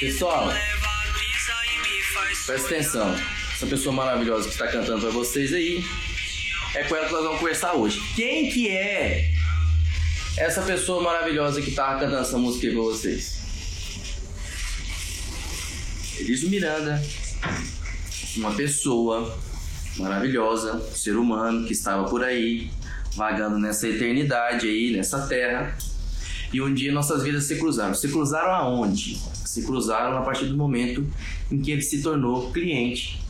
Pessoal, presta atenção. Essa pessoa maravilhosa que está cantando para vocês aí é com ela que nós vamos conversar hoje. Quem que é essa pessoa maravilhosa que tá cantando essa música aí pra vocês? Elisa Miranda, uma pessoa maravilhosa, ser humano que estava por aí, vagando nessa eternidade aí, nessa terra. E um dia nossas vidas se cruzaram. Se cruzaram aonde? Se cruzaram a partir do momento em que ele se tornou cliente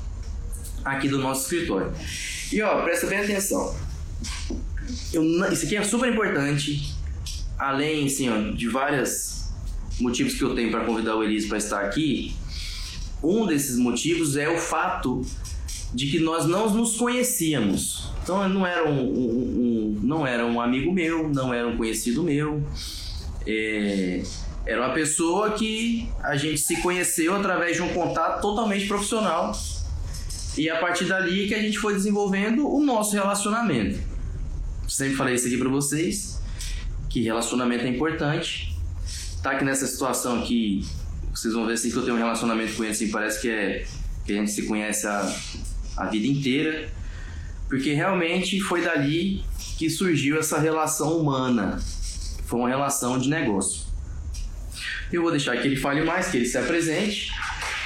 aqui do nosso escritório. E ó, presta bem atenção. Eu, isso aqui é super importante. Além, assim, ó, de vários motivos que eu tenho para convidar o Elise para estar aqui, um desses motivos é o fato de que nós não nos conhecíamos. Então não era um, um, um não era um amigo meu, não era um conhecido meu. É, era uma pessoa que a gente se conheceu através de um contato totalmente profissional. E a partir dali que a gente foi desenvolvendo o nosso relacionamento. Sempre falei isso aqui para vocês, que relacionamento é importante. Tá aqui nessa situação aqui, vocês vão ver assim que eu tenho um relacionamento com ele, assim, parece que é que a gente se conhece a, a vida inteira, porque realmente foi dali que surgiu essa relação humana. Foi uma relação de negócio. Eu vou deixar que ele fale mais, que ele se apresente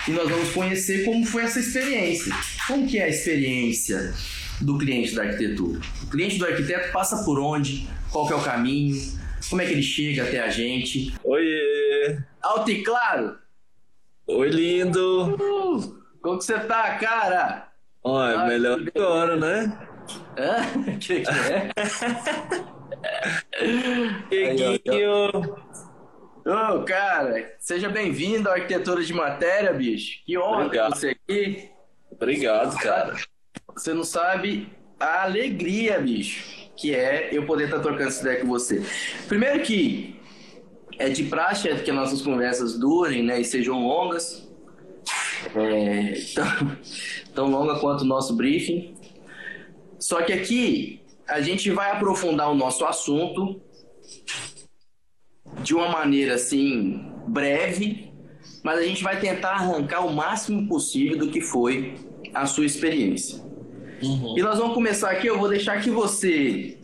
e nós vamos conhecer como foi essa experiência. Como que é a experiência do cliente da arquitetura? O cliente do arquiteto passa por onde? Qual que é o caminho? Como é que ele chega até a gente? Oiê! Alto e claro! Oi, lindo! Uh, como que você tá, cara? Olha, ah, melhor agora, né? Hã? que que é? Peguinho! Ô, oh, cara, seja bem-vindo à Arquitetura de Matéria, bicho. Que honra ter você aqui. Obrigado, cara. Você não sabe a alegria, bicho, que é eu poder estar trocando essa ideia com você. Primeiro que é de praxe é que as nossas conversas durem, né, e sejam longas. É, tão, tão longa quanto o nosso briefing. Só que aqui a gente vai aprofundar o nosso assunto de uma maneira assim breve, mas a gente vai tentar arrancar o máximo possível do que foi a sua experiência. Uhum. E nós vamos começar aqui. Eu vou deixar que você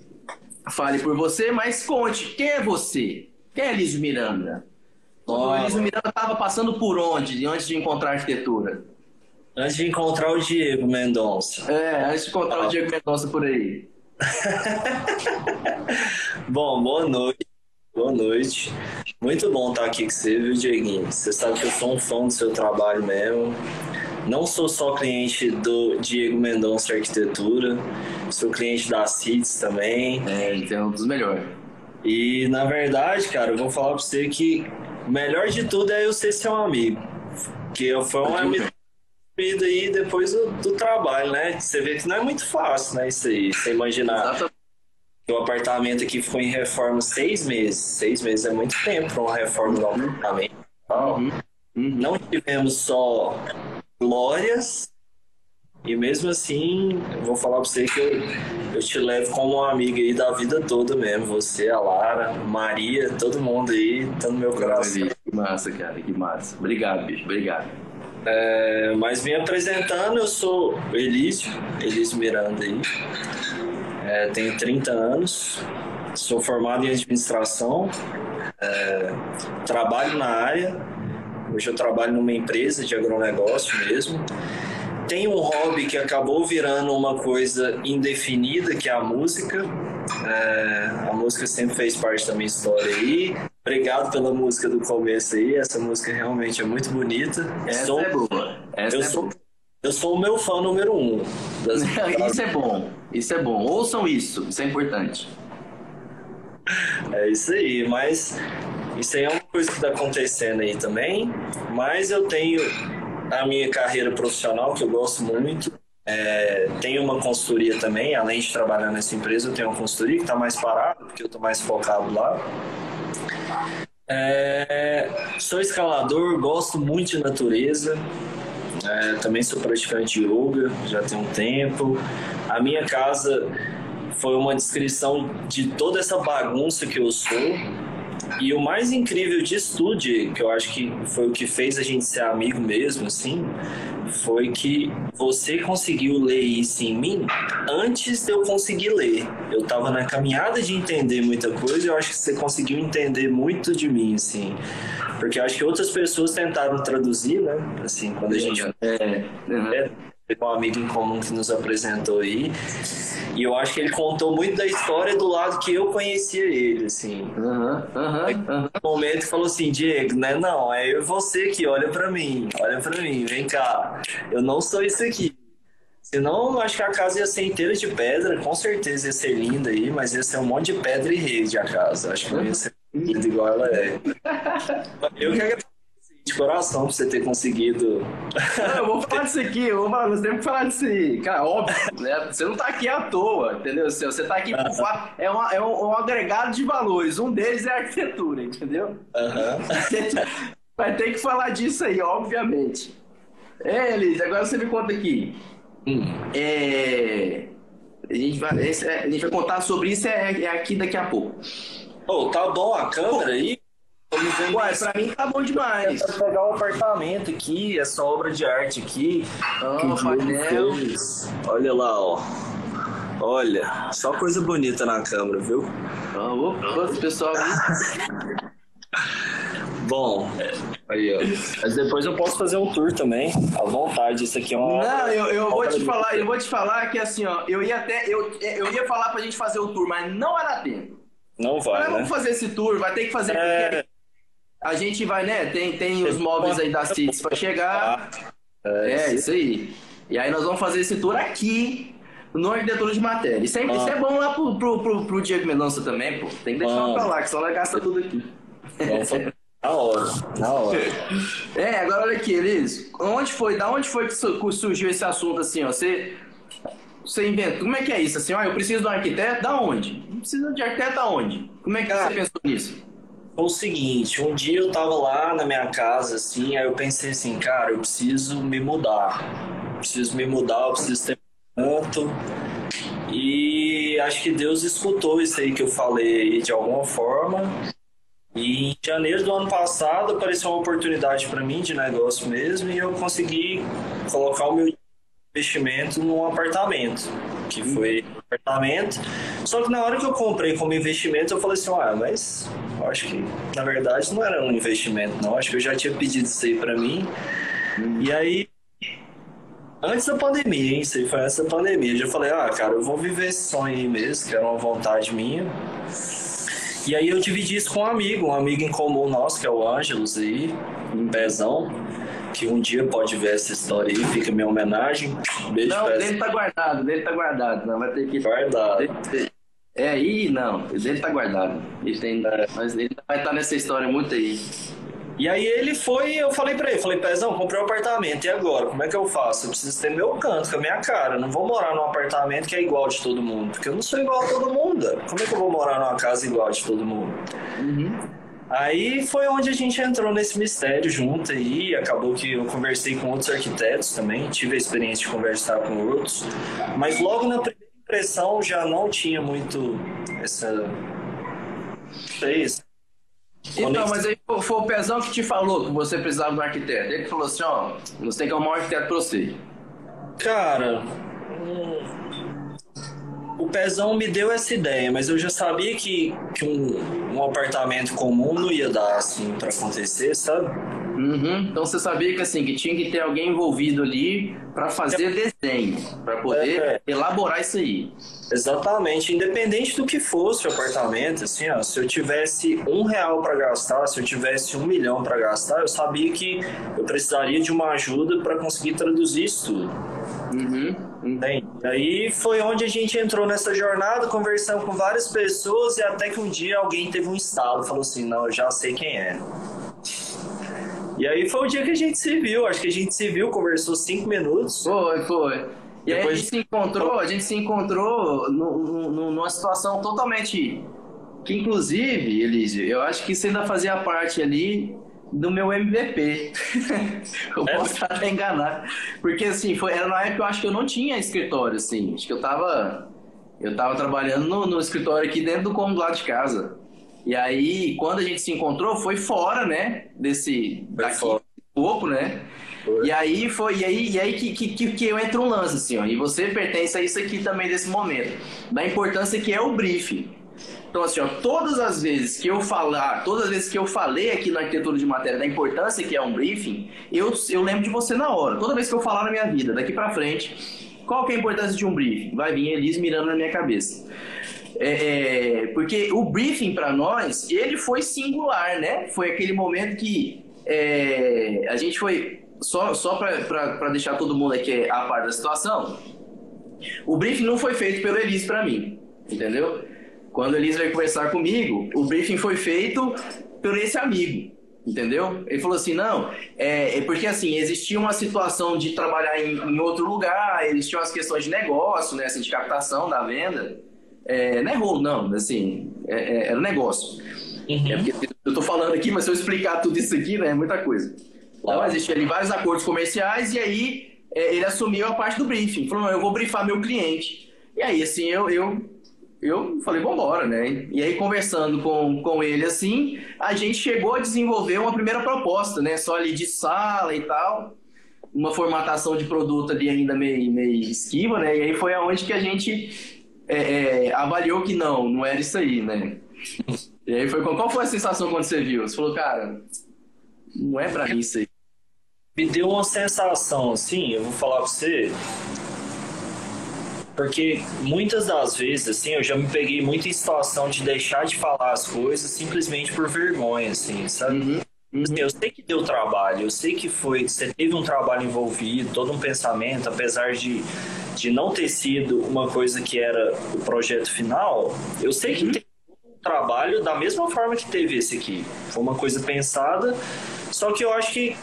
fale por você, mas conte quem é você? Quem é Elísio Miranda? O Elísio Miranda estava passando por onde antes de encontrar a arquitetura? Antes de encontrar o Diego Mendonça. É, antes de encontrar o Diego Mendonça por aí. Bom, boa noite. Boa noite. Muito bom estar aqui com você, viu, Dieguinho? Você sabe que eu sou um fã do seu trabalho mesmo. Não sou só cliente do Diego Mendonça Arquitetura, sou cliente da CITES também. É, ele é um dos melhores. E, na verdade, cara, eu vou falar pra você que o melhor de tudo é eu ser seu amigo. Que foi uma amizade aí depois do, do, trabalho, né? Você vê que não é muito fácil, né? Isso aí, você imaginar. Exatamente o apartamento aqui ficou em reforma seis meses. Seis meses é muito tempo para uma reforma do apartamento. Uhum. Uhum. Não tivemos só glórias, e mesmo assim, vou falar para você que eu, eu te levo como uma amiga aí da vida toda mesmo. Você, a Lara, Maria, todo mundo aí, tá no meu coração. Que massa, cara, que massa. Obrigado, bicho, obrigado. É, mas vim apresentando, eu sou Elísio, Elísio Miranda aí. É, tenho 30 anos, sou formado em administração, é, trabalho na área. Hoje eu trabalho numa empresa de agronegócio mesmo. Tenho um hobby que acabou virando uma coisa indefinida, que é a música. É, a música sempre fez parte da minha história aí. Obrigado pela música do começo aí. Essa música realmente é muito bonita. Essa sou, é boa. Essa eu é sou, boa. Eu sou o meu fã número um. Das... isso é bom, isso é bom. Ouçam isso, isso é importante. É isso aí, mas isso aí é uma coisa que está acontecendo aí também. Mas eu tenho a minha carreira profissional, que eu gosto muito. É, tenho uma consultoria também, além de trabalhar nessa empresa, eu tenho uma consultoria que está mais parada, porque eu estou mais focado lá. É, sou escalador, gosto muito de natureza, é, também sou praticante de yoga, já tem um tempo. A minha casa foi uma descrição de toda essa bagunça que eu sou. E o mais incrível disso tudo, que eu acho que foi o que fez a gente ser amigo mesmo, assim, foi que você conseguiu ler isso em mim antes de eu conseguir ler. Eu tava na caminhada de entender muita coisa e eu acho que você conseguiu entender muito de mim, assim. Porque eu acho que outras pessoas tentaram traduzir, né? Assim, quando a gente. É, uhum. é, um amigo em comum que nos apresentou aí. E eu acho que ele contou muito da história do lado que eu conhecia ele, assim. Uhum, uhum, No momento falou assim, Diego, né? Não, é eu você que olha para mim, olha para mim, vem cá. Eu não sou isso aqui. Senão, eu acho que a casa ia ser inteira de pedra, com certeza ia ser linda aí, mas ia ser um monte de pedra e rede a casa. Acho que não ia ser linda igual ela é. Eu que de coração por você ter conseguido. Não, eu vou falar disso aqui, eu vou falar, nós temos que falar disso aí. Cara, óbvio, né? Você não tá aqui à toa, entendeu? Você tá aqui por. É, uma, é um, um, agregado de valores. Um deles é a arquitetura, entendeu? Uhum. Vai ter que falar disso aí, obviamente. É, Elis, agora você me conta aqui. Hum. É. A gente, vai, é, a gente vai contar sobre isso é, é aqui daqui a pouco. Oh, tá bom a câmera aí? Uai, pra mim tá bom demais. Pra pegar o um apartamento aqui, essa obra de arte aqui. Oh, que Olha lá, ó. Olha, só coisa bonita na câmera, viu? Oh, opa, pessoal. Bom, aí, ó. Mas depois eu posso fazer um tour também, à vontade. Isso aqui é uma. Não, eu, eu vou te falar, eu vou te falar que assim, ó, eu ia até. Eu, eu ia falar pra gente fazer o tour, mas não era tempo. Não vai. Mas né? vamos fazer esse tour, vai ter que fazer. É a gente vai, né? Tem, tem os móveis aí da CITES para chegar. É, é, isso aí. E aí nós vamos fazer esse tour aqui no arquitetura de matéria. Isso é, ah. isso é bom lá pro, pro, pro, pro Diego Mendonça também, pô. Tem que deixar ah. pra lá, que só nós gasta tudo aqui. Na hora, na hora. É, agora olha aqui, Elis. Onde foi, da onde foi que surgiu esse assunto assim, ó? Você, você inventou, como é que é isso assim? Ó, eu preciso de um arquiteto, da onde? Não precisa de arquiteto aonde? Como é que Cara, você pensou nisso? Foi o seguinte, um dia eu tava lá na minha casa, assim, aí eu pensei assim, cara, eu preciso me mudar. Preciso me mudar, eu preciso ter canto. E acho que Deus escutou isso aí que eu falei de alguma forma. E em janeiro do ano passado apareceu uma oportunidade para mim de negócio mesmo e eu consegui colocar o meu investimento num apartamento, que foi um apartamento. Só que na hora que eu comprei como investimento, eu falei assim, ah, mas eu acho que na verdade não era um investimento, não. Acho que eu já tinha pedido isso aí para mim. E aí, antes da pandemia, hein? Isso aí foi essa pandemia. Eu já falei, ah, cara, eu vou viver esse sonho aí mesmo, que era uma vontade minha. E aí eu dividi isso com um amigo, um amigo em comum nosso, que é o Ângelos aí, um pezão que um dia pode ver essa história aí, fica minha homenagem. Beijo não, dele tá guardado, dele tá guardado, não vai ter que. Guardado. É, aí não, dele tá guardado. Ele tem, mas ele vai estar nessa história muito aí. E aí ele foi, eu falei pra ele, falei, Pezão, comprei um apartamento, e agora? Como é que eu faço? Eu preciso ter meu canto, com a minha cara. Eu não vou morar num apartamento que é igual de todo mundo, porque eu não sou igual a todo mundo. Como é que eu vou morar numa casa igual de todo mundo? Uhum. Aí foi onde a gente entrou nesse mistério junto aí, acabou que eu conversei com outros arquitetos também, tive a experiência de conversar com outros, mas logo na primeira impressão já não tinha muito essa... isso. Então, mas aí foi o Pezão que te falou que você precisava de um arquiteto. Ele falou assim, ó, você tem que arrumar um arquiteto pra você. Cara, o Pezão me deu essa ideia, mas eu já sabia que, que um, um apartamento comum não ia dar assim para acontecer, sabe? Uhum. Então você sabia que assim que tinha que ter alguém envolvido ali para fazer é. desenho, para poder é, é. elaborar isso aí. Exatamente, independente do que fosse o apartamento, assim, ó, se eu tivesse um real para gastar, se eu tivesse um milhão para gastar, eu sabia que eu precisaria de uma ajuda para conseguir traduzir isso tudo. Uhum. Entende? Aí foi onde a gente entrou nessa jornada, conversando com várias pessoas e até que um dia alguém teve um estalo, falou assim, não, eu já sei quem é. E aí foi o dia que a gente se viu, acho que a gente se viu, conversou cinco minutos. Foi, foi. E Depois... aí a gente se encontrou, a gente se encontrou no, no, numa situação totalmente. Que inclusive, Elísio, eu acho que você ainda fazia parte ali do meu MVP. eu é? posso até enganar. Porque assim, foi, era na época que eu acho que eu não tinha escritório, assim. Acho que eu tava. Eu tava trabalhando no, no escritório aqui dentro do cômodo lá de casa. E aí, quando a gente se encontrou, foi fora, né? Desse. Daqui, fora. pouco, né? Foi. E aí foi, e aí, e aí que, que, que eu entro um lance, assim, ó. E você pertence a isso aqui também desse momento. Da importância que é o briefing. Então, assim, ó, todas as vezes que eu falar, todas as vezes que eu falei aqui na arquitetura de matéria da importância que é um briefing, eu, eu lembro de você na hora. Toda vez que eu falar na minha vida, daqui para frente, qual que é a importância de um briefing? Vai vir Elis mirando na minha cabeça. É, é, porque o briefing para nós, ele foi singular, né? Foi aquele momento que é, a gente foi só, só para deixar todo mundo aqui a par da situação, o briefing não foi feito pelo Elis para mim, entendeu? Quando o Elis veio conversar comigo, o briefing foi feito por esse amigo, entendeu? Ele falou assim, não, é, é porque assim, existia uma situação de trabalhar em, em, outro lugar, existiam as questões de negócio, né, assim, de captação da venda, é, não é rolo, não, assim, é, é, era um negócio. Uhum. É porque eu tô falando aqui, mas se eu explicar tudo isso aqui, né, é muita coisa. Então, existiam ali vários acordos comerciais e aí é, ele assumiu a parte do briefing. Falou, não, eu vou briefar meu cliente. E aí, assim, eu, eu, eu falei, vambora, né? E aí, conversando com, com ele, assim, a gente chegou a desenvolver uma primeira proposta, né? Só ali de sala e tal. Uma formatação de produto ali ainda meio, meio esquiva, né? E aí foi aonde que a gente é, é, avaliou que não, não era isso aí, né? E aí foi, qual foi a sensação quando você viu? Você falou, cara, não é pra mim isso aí me deu uma sensação assim, eu vou falar pra você, porque muitas das vezes, assim, eu já me peguei muito em situação de deixar de falar as coisas simplesmente por vergonha, assim, sabe? Uhum. Uhum. Assim, eu sei que deu trabalho, eu sei que foi, você teve um trabalho envolvido, todo um pensamento, apesar de, de não ter sido uma coisa que era o projeto final, eu sei que uhum. teve um trabalho da mesma forma que teve esse aqui. Foi uma coisa pensada, só que eu acho que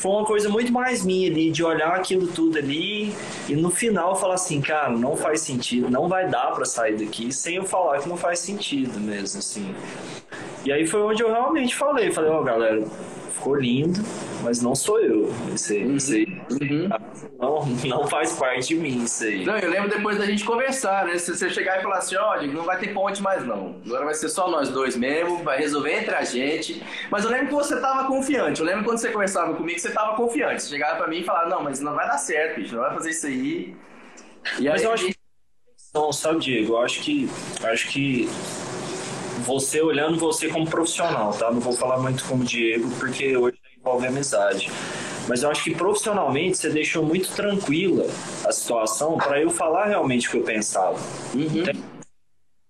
foi uma coisa muito mais minha ali, de olhar aquilo tudo ali e no final falar assim, cara, não faz sentido, não vai dar para sair daqui sem eu falar que não faz sentido mesmo, assim. E aí foi onde eu realmente falei, falei, ó, oh, galera, ficou lindo, mas não sou eu. Isso aí, uhum. isso aí uhum. não, não faz parte de mim, isso aí. Não, eu lembro depois da gente conversar, né? Se você chegar e falar assim, ó, oh, não vai ter ponte mais não. Agora vai ser só nós dois mesmo, vai resolver entre a gente. Mas eu lembro que você tava confiante. Eu lembro quando você conversava comigo, você tava confiante. Você chegava pra mim e falava, não, mas não vai dar certo, bicho, não vai fazer isso aí. E mas aí, eu acho que... Não, sabe, Diego, eu acho que... Acho que você olhando você como profissional, tá? Não vou falar muito como Diego, porque hoje envolve amizade. Mas eu acho que profissionalmente você deixou muito tranquila a situação para eu falar realmente o que eu pensava. Uhum.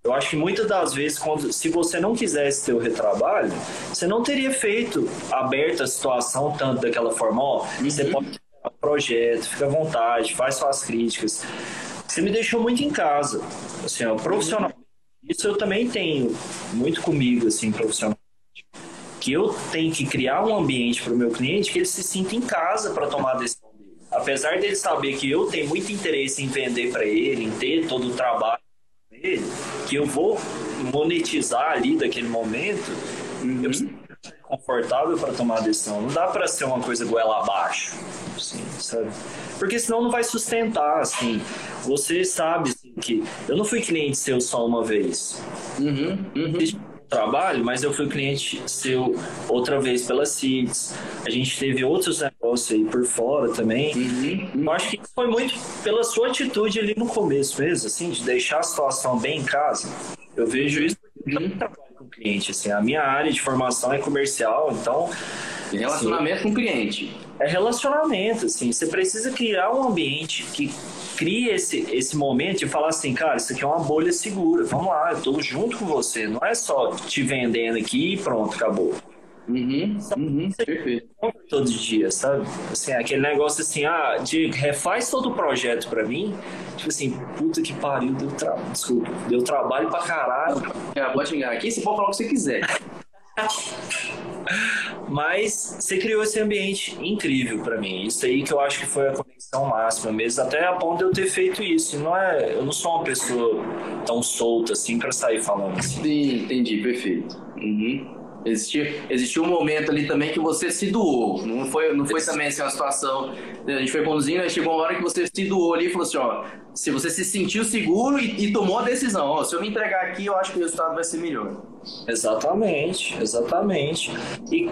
Eu acho que muitas das vezes, quando, se você não quisesse ter o retrabalho, você não teria feito aberta a situação tanto daquela forma. Ó, uhum. você pode projeto, fica à vontade, faz suas críticas. Você me deixou muito em casa. Assim, ó, profissionalmente isso eu também tenho muito comigo, assim, profissionalmente. Que eu tenho que criar um ambiente para o meu cliente que ele se sinta em casa para tomar a decisão dele. Apesar dele saber que eu tenho muito interesse em vender para ele, em ter todo o trabalho dele, que eu vou monetizar ali daquele momento, uhum. eu confortável para tomar a decisão. Não dá para ser uma coisa goela abaixo, assim, sabe? Porque senão não vai sustentar, assim. Você sabe que eu não fui cliente seu só uma vez. Uhum, uhum. Trabalho, mas eu fui cliente seu outra vez pela CITES. A gente teve outros negócios aí por fora também. Uhum. Eu acho que foi muito pela sua atitude ali no começo mesmo, assim, de deixar a situação bem em casa. Eu vejo isso uhum. trabalho com cliente, assim. A minha área de formação é comercial, então Relacionamento assim, com o cliente. É relacionamento, assim. Você precisa criar um ambiente que crie esse, esse momento e falar assim, cara, isso aqui é uma bolha segura. Vamos lá, eu tô junto com você. Não é só te vendendo aqui e pronto, acabou. Uhum, uhum, perfeito. Todo dia, sabe? Assim, aquele negócio assim, ah, de refaz todo o projeto pra mim. Tipo assim, puta que pariu, deu trabalho. Desculpa, deu trabalho pra caralho. É, pode chegar aqui, você pode falar o que você quiser. Mas você criou esse ambiente incrível para mim. Isso aí que eu acho que foi a conexão máxima mesmo, até a ponto de eu ter feito isso. Não é, eu não sou uma pessoa tão solta assim para sair falando assim. Sim, entendi, perfeito. Uhum. Existiu, existiu um momento ali também que você se doou. Não foi, não foi também assim uma situação. A gente foi conduzindo, aí chegou uma hora que você se doou ali e falou assim: ó, se você se sentiu seguro e, e tomou a decisão, ó, se eu me entregar aqui, eu acho que o resultado vai ser melhor. Exatamente, exatamente. E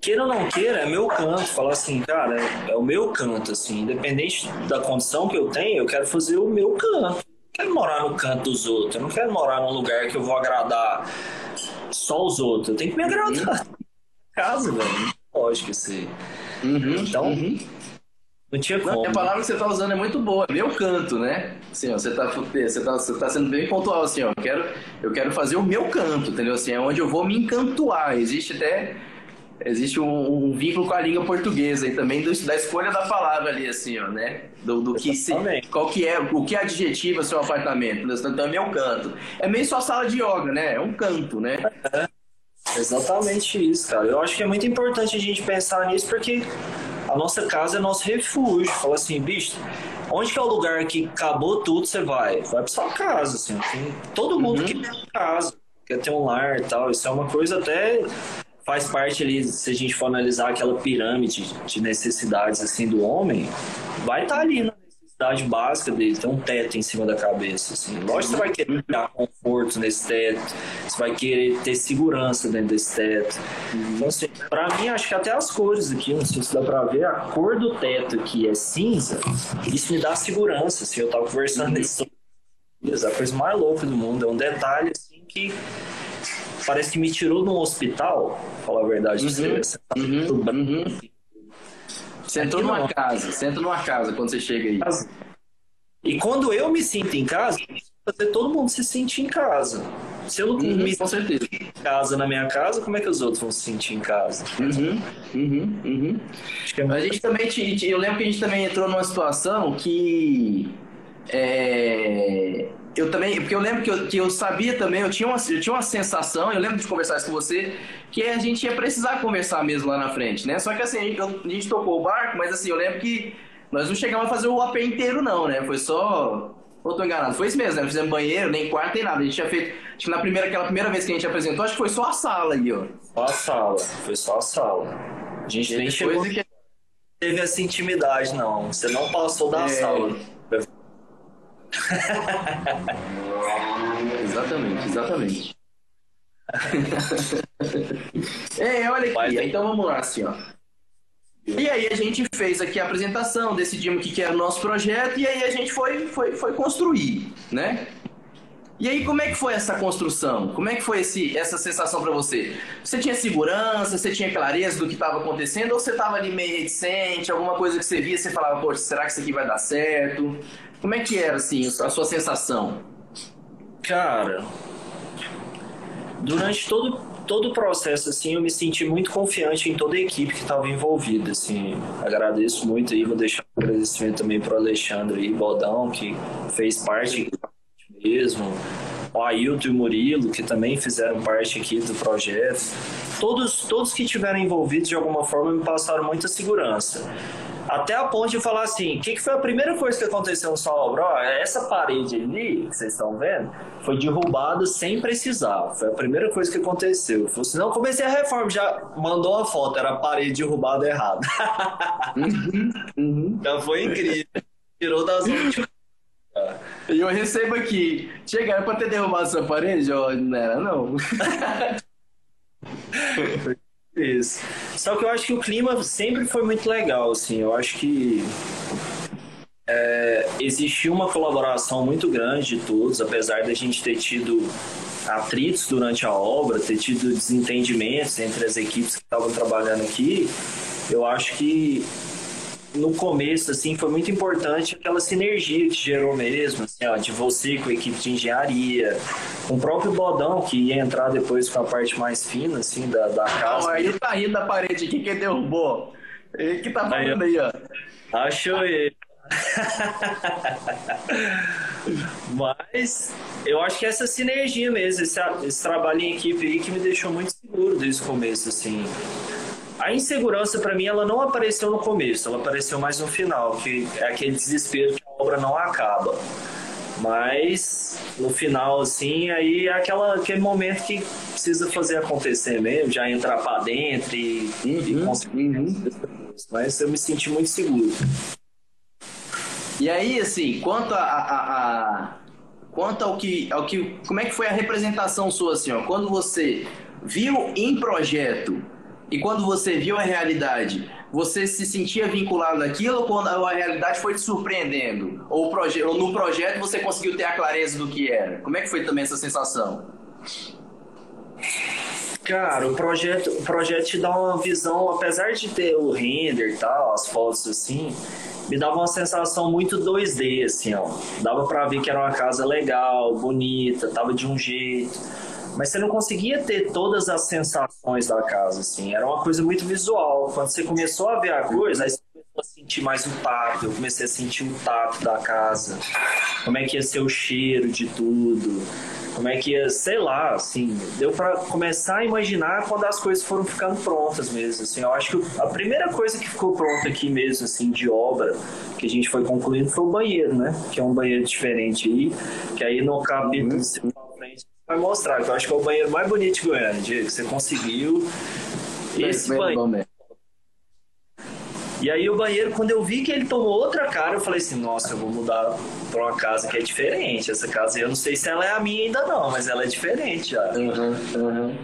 queira ou não queira, é meu canto. Falar assim, cara, é, é, o meu canto, assim, independente da condição que eu tenho, eu quero fazer o meu canto. Eu quero morar no canto dos outros, eu não quero morar num lugar que eu vou agradar só os outros. Eu tenho que me agradar. Uhum. Casa, velho. Lógico que Uhum, então, uhum. Não tinha como. Não, a palavra que você está usando é muito boa, meu canto, né? Assim, ó, você está você tá, você tá sendo bem pontual, assim, ó, eu quero, eu quero fazer o meu canto, entendeu? Assim, é onde eu vou me encantuar. Existe até existe um, um vínculo com a língua portuguesa e também do, da escolha da palavra ali, assim, ó, né? Do, do que se, qual que é, o que adjetiva seu apartamento, né? então é meu canto. É meio só sala de yoga, né? É um canto, né? É, exatamente isso, cara. Eu acho que é muito importante a gente pensar nisso porque a nossa casa é nosso refúgio. Fala assim, bicho, onde que é o lugar que acabou tudo, você vai? Vai pra sua casa, assim. Todo mundo uhum. que tem casa, quer ter um lar e tal. Isso é uma coisa até faz parte ali, se a gente for analisar aquela pirâmide de necessidades assim do homem, vai estar tá ali na necessidade básica dele, ter um teto em cima da cabeça. Assim. Lógico que você vai querer dar conforto nesse teto, você vai querer ter segurança dentro desse teto. Então, assim, pra mim, acho que até as cores aqui, não sei se dá pra ver, a cor do teto aqui é cinza, isso me dá segurança. Assim, eu tava conversando isso. A coisa mais louca do mundo, é um detalhe assim que parece que me tirou de um hospital, falar a verdade uhum, você. Uhum, uhum. Você entrou numa não. casa, você entra numa casa quando você chega aí. E quando eu me sinto em casa, fazer todo mundo se sentir em casa. Se eu não uhum, me certeza. em casa na minha casa, como é que os outros vão se sentir em casa? Uhum, uhum, uhum. É a gente também, eu lembro que a gente também entrou numa situação que é, eu também, porque eu lembro que eu, que eu sabia também, eu tinha, uma, eu tinha uma sensação, eu lembro de conversar isso com você, que a gente ia precisar conversar mesmo lá na frente, né? Só que assim, a gente, a gente tocou o barco, mas assim, eu lembro que nós não chegamos a fazer o AP inteiro, não, né? Foi só. Ou tô enganado? Foi isso mesmo, né? Não fizemos banheiro, nem quarto, nem nada. A gente tinha feito. Acho que na primeira, aquela primeira vez que a gente apresentou, acho que foi só a sala aí, ó. Só a sala, foi só a sala. A gente nem chegou. Que... Teve essa intimidade, não. Você não passou da é... sala. exatamente, exatamente. é, olha aqui, então vamos lá, assim, ó. E aí a gente fez aqui a apresentação, decidimos o que, era o nosso projeto e aí a gente foi, foi, foi construir, né? E aí como é que foi essa construção? Como é que foi esse, essa sensação para você? Você tinha segurança, você tinha clareza do que estava acontecendo ou você estava ali meio reticente, alguma coisa que você via, você falava, poxa, será que isso aqui vai dar certo? Como é que era, assim, a sua sensação? Cara, durante todo, todo o processo, assim, eu me senti muito confiante em toda a equipe que estava envolvida, assim. Agradeço muito aí, vou deixar um agradecimento também para o Alexandre e Bodão, que fez parte mesmo, o Ailton e o Murilo, que também fizeram parte aqui do projeto. Todos, todos que estiveram envolvidos de alguma forma me passaram muita segurança. Até a ponto de falar assim: o que, que, foi a primeira coisa que aconteceu no Salobro? Essa parede ali, que vocês estão vendo, foi derrubada sem precisar. Foi a primeira coisa que aconteceu. Falei assim, não, comecei a reforma, já mandou uma foto, era a parede derrubada errada. uhum, uhum. Já foi incrível. Tirou das últimas. E eu recebo aqui. Chegaram pra ter derrubado essa parede? Eu, não era, não. Isso. Só que eu acho que o clima sempre foi muito legal, assim. Eu acho que é, existiu uma colaboração muito grande de todos, apesar da gente ter tido atritos durante a obra, ter tido desentendimentos entre as equipes que estavam trabalhando aqui. Eu acho que no começo, assim, foi muito importante aquela sinergia que gerou mesmo, assim, ó, de você com a equipe de engenharia, com o próprio Bodão, que ia entrar depois com a parte mais fina, assim, da, da casa. aí tá rindo da parede aqui, quem derrubou? Ele que tá falando aí, ó. Achou ele. Mas eu acho que essa sinergia mesmo, esse, esse trabalho em equipe aí que me deixou muito seguro desde o começo, assim. A insegurança, para mim, ela não apareceu no começo, ela apareceu mais no final, que é aquele desespero que a obra não acaba. Mas no final, assim, aí é aquela, aquele momento que precisa fazer acontecer mesmo, já entrar para dentro e, uhum, e conseguir. Uhum. Mas eu me senti muito seguro. E aí, assim, quanto a, a, a quanto ao que, ao que. Como é que foi a representação sua, assim, ó? Quando você viu em projeto e quando você viu a realidade, você se sentia vinculado naquilo ou quando a realidade foi te surpreendendo? Ou, proje ou no projeto você conseguiu ter a clareza do que era? Como é que foi também essa sensação? Cara, o projeto, o projeto te dá uma visão, apesar de ter o render e tal, as fotos assim, me dava uma sensação muito 2D, assim, ó. Dava pra ver que era uma casa legal, bonita, tava de um jeito. Mas você não conseguia ter todas as sensações da casa, assim. Era uma coisa muito visual. Quando você começou a ver a coisa, aí você começou a sentir mais o tato. Eu comecei a sentir o tato da casa. Como é que ia ser o cheiro de tudo como é que ia, sei lá, assim, deu para começar a imaginar quando as coisas foram ficando prontas mesmo, assim, eu acho que a primeira coisa que ficou pronta aqui mesmo, assim, de obra, que a gente foi concluindo foi o banheiro, né, que é um banheiro diferente aí, que aí no capítulo uhum. frente vai mostrar, que eu acho que é o banheiro mais bonito de Goiânia, Diego, você conseguiu esse banheiro. E aí o banheiro, quando eu vi que ele tomou outra cara, eu falei assim, nossa, eu vou mudar pra uma casa que é diferente. Essa casa, eu não sei se ela é a minha ainda não, mas ela é diferente já. Uhum, uhum.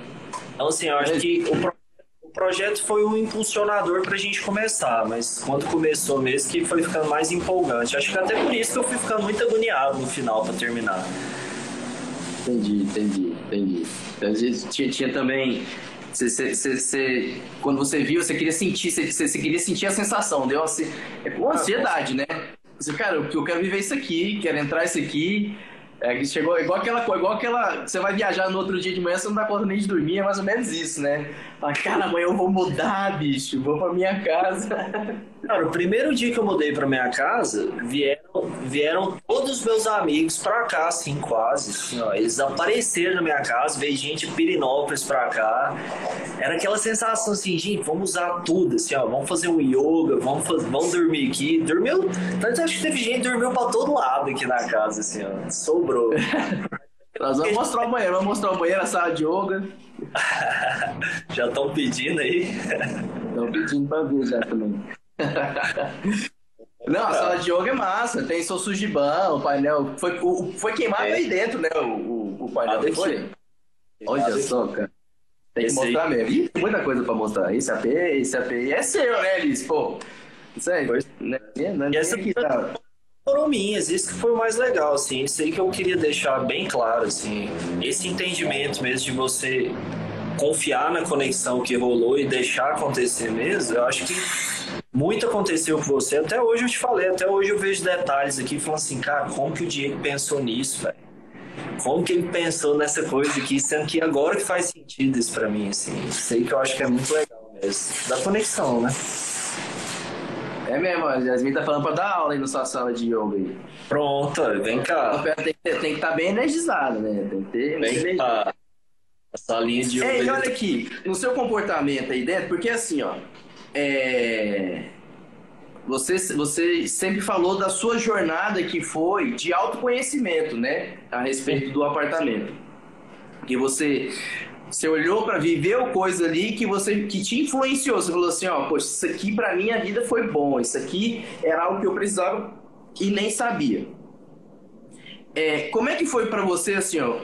Então assim, eu acho que o, pro... o projeto foi um impulsionador pra gente começar, mas quando começou mesmo que foi ficando mais empolgante. Acho que até por isso que eu fui ficando muito agoniado no final pra terminar. Entendi, entendi, entendi. Então, tinha, tinha também você, você, você, quando você viu, você queria sentir, você, queria sentir a sensação, deu assim, é com ansiedade, né? Você, cara, eu, eu quero viver isso aqui, quero entrar isso aqui. É, chegou igual aquela coisa, igual aquela. Você vai viajar no outro dia de manhã, você não dá conta nem de dormir, é mais ou menos isso, né? Cara, amanhã eu vou mudar, bicho, vou pra minha casa. Cara, o primeiro dia que eu mudei pra minha casa, vieram, vieram todos os meus amigos pra cá, assim, quase. Assim, ó, eles apareceram na minha casa, veio gente de Pirinópolis pra cá. Era aquela sensação assim, gente, vamos usar tudo, assim, ó, vamos fazer um yoga, vamos, fazer, vamos dormir aqui. Dormiu, tanto acho que teve gente que dormiu pra todo lado aqui na casa, assim, ó, sobrou. Nós vamos mostrar o banheiro, vamos mostrar o banheiro, a sala de yoga. já estão pedindo aí? Estão pedindo pra ver já também. Não, a sala de yoga é massa, tem seu Sujiban, o painel. Foi, o, foi queimado é. aí dentro, né? O, o, o painel ah, foi? Olha só, cara. Tem que esse mostrar aí. mesmo. Ih, tem muita coisa pra mostrar. Esse AP, esse AP. É seu, né, Liz? Pô. Isso aí. Né? Não, e essa aqui tá foram minhas, isso que foi o mais legal, assim, isso aí que eu queria deixar bem claro, assim, esse entendimento mesmo de você confiar na conexão que rolou e deixar acontecer mesmo, eu acho que muito aconteceu com você, até hoje eu te falei, até hoje eu vejo detalhes aqui, falando assim, cara, como que o Diego pensou nisso, velho? Como que ele pensou nessa coisa aqui, sendo que agora que faz sentido isso pra mim, assim, sei que eu acho que é muito legal mesmo, da conexão, né? É mesmo, a Yasmin tá falando pra dar aula aí na sua sala de yoga aí. Pronto, vem cá. Tem que estar tá bem energizado, né? Tem que ter. Vem cá. A salinha de yoga. Ei, olha aqui, no seu comportamento aí dentro, porque assim, ó. É... Você, você sempre falou da sua jornada que foi de autoconhecimento, né? A respeito do apartamento. Que você você olhou para viveu coisa ali que você que te influenciou. Você falou assim, ó, poxa, isso aqui para minha vida foi bom. Isso aqui era algo que eu precisava e nem sabia. É, como é que foi para você assim, ó?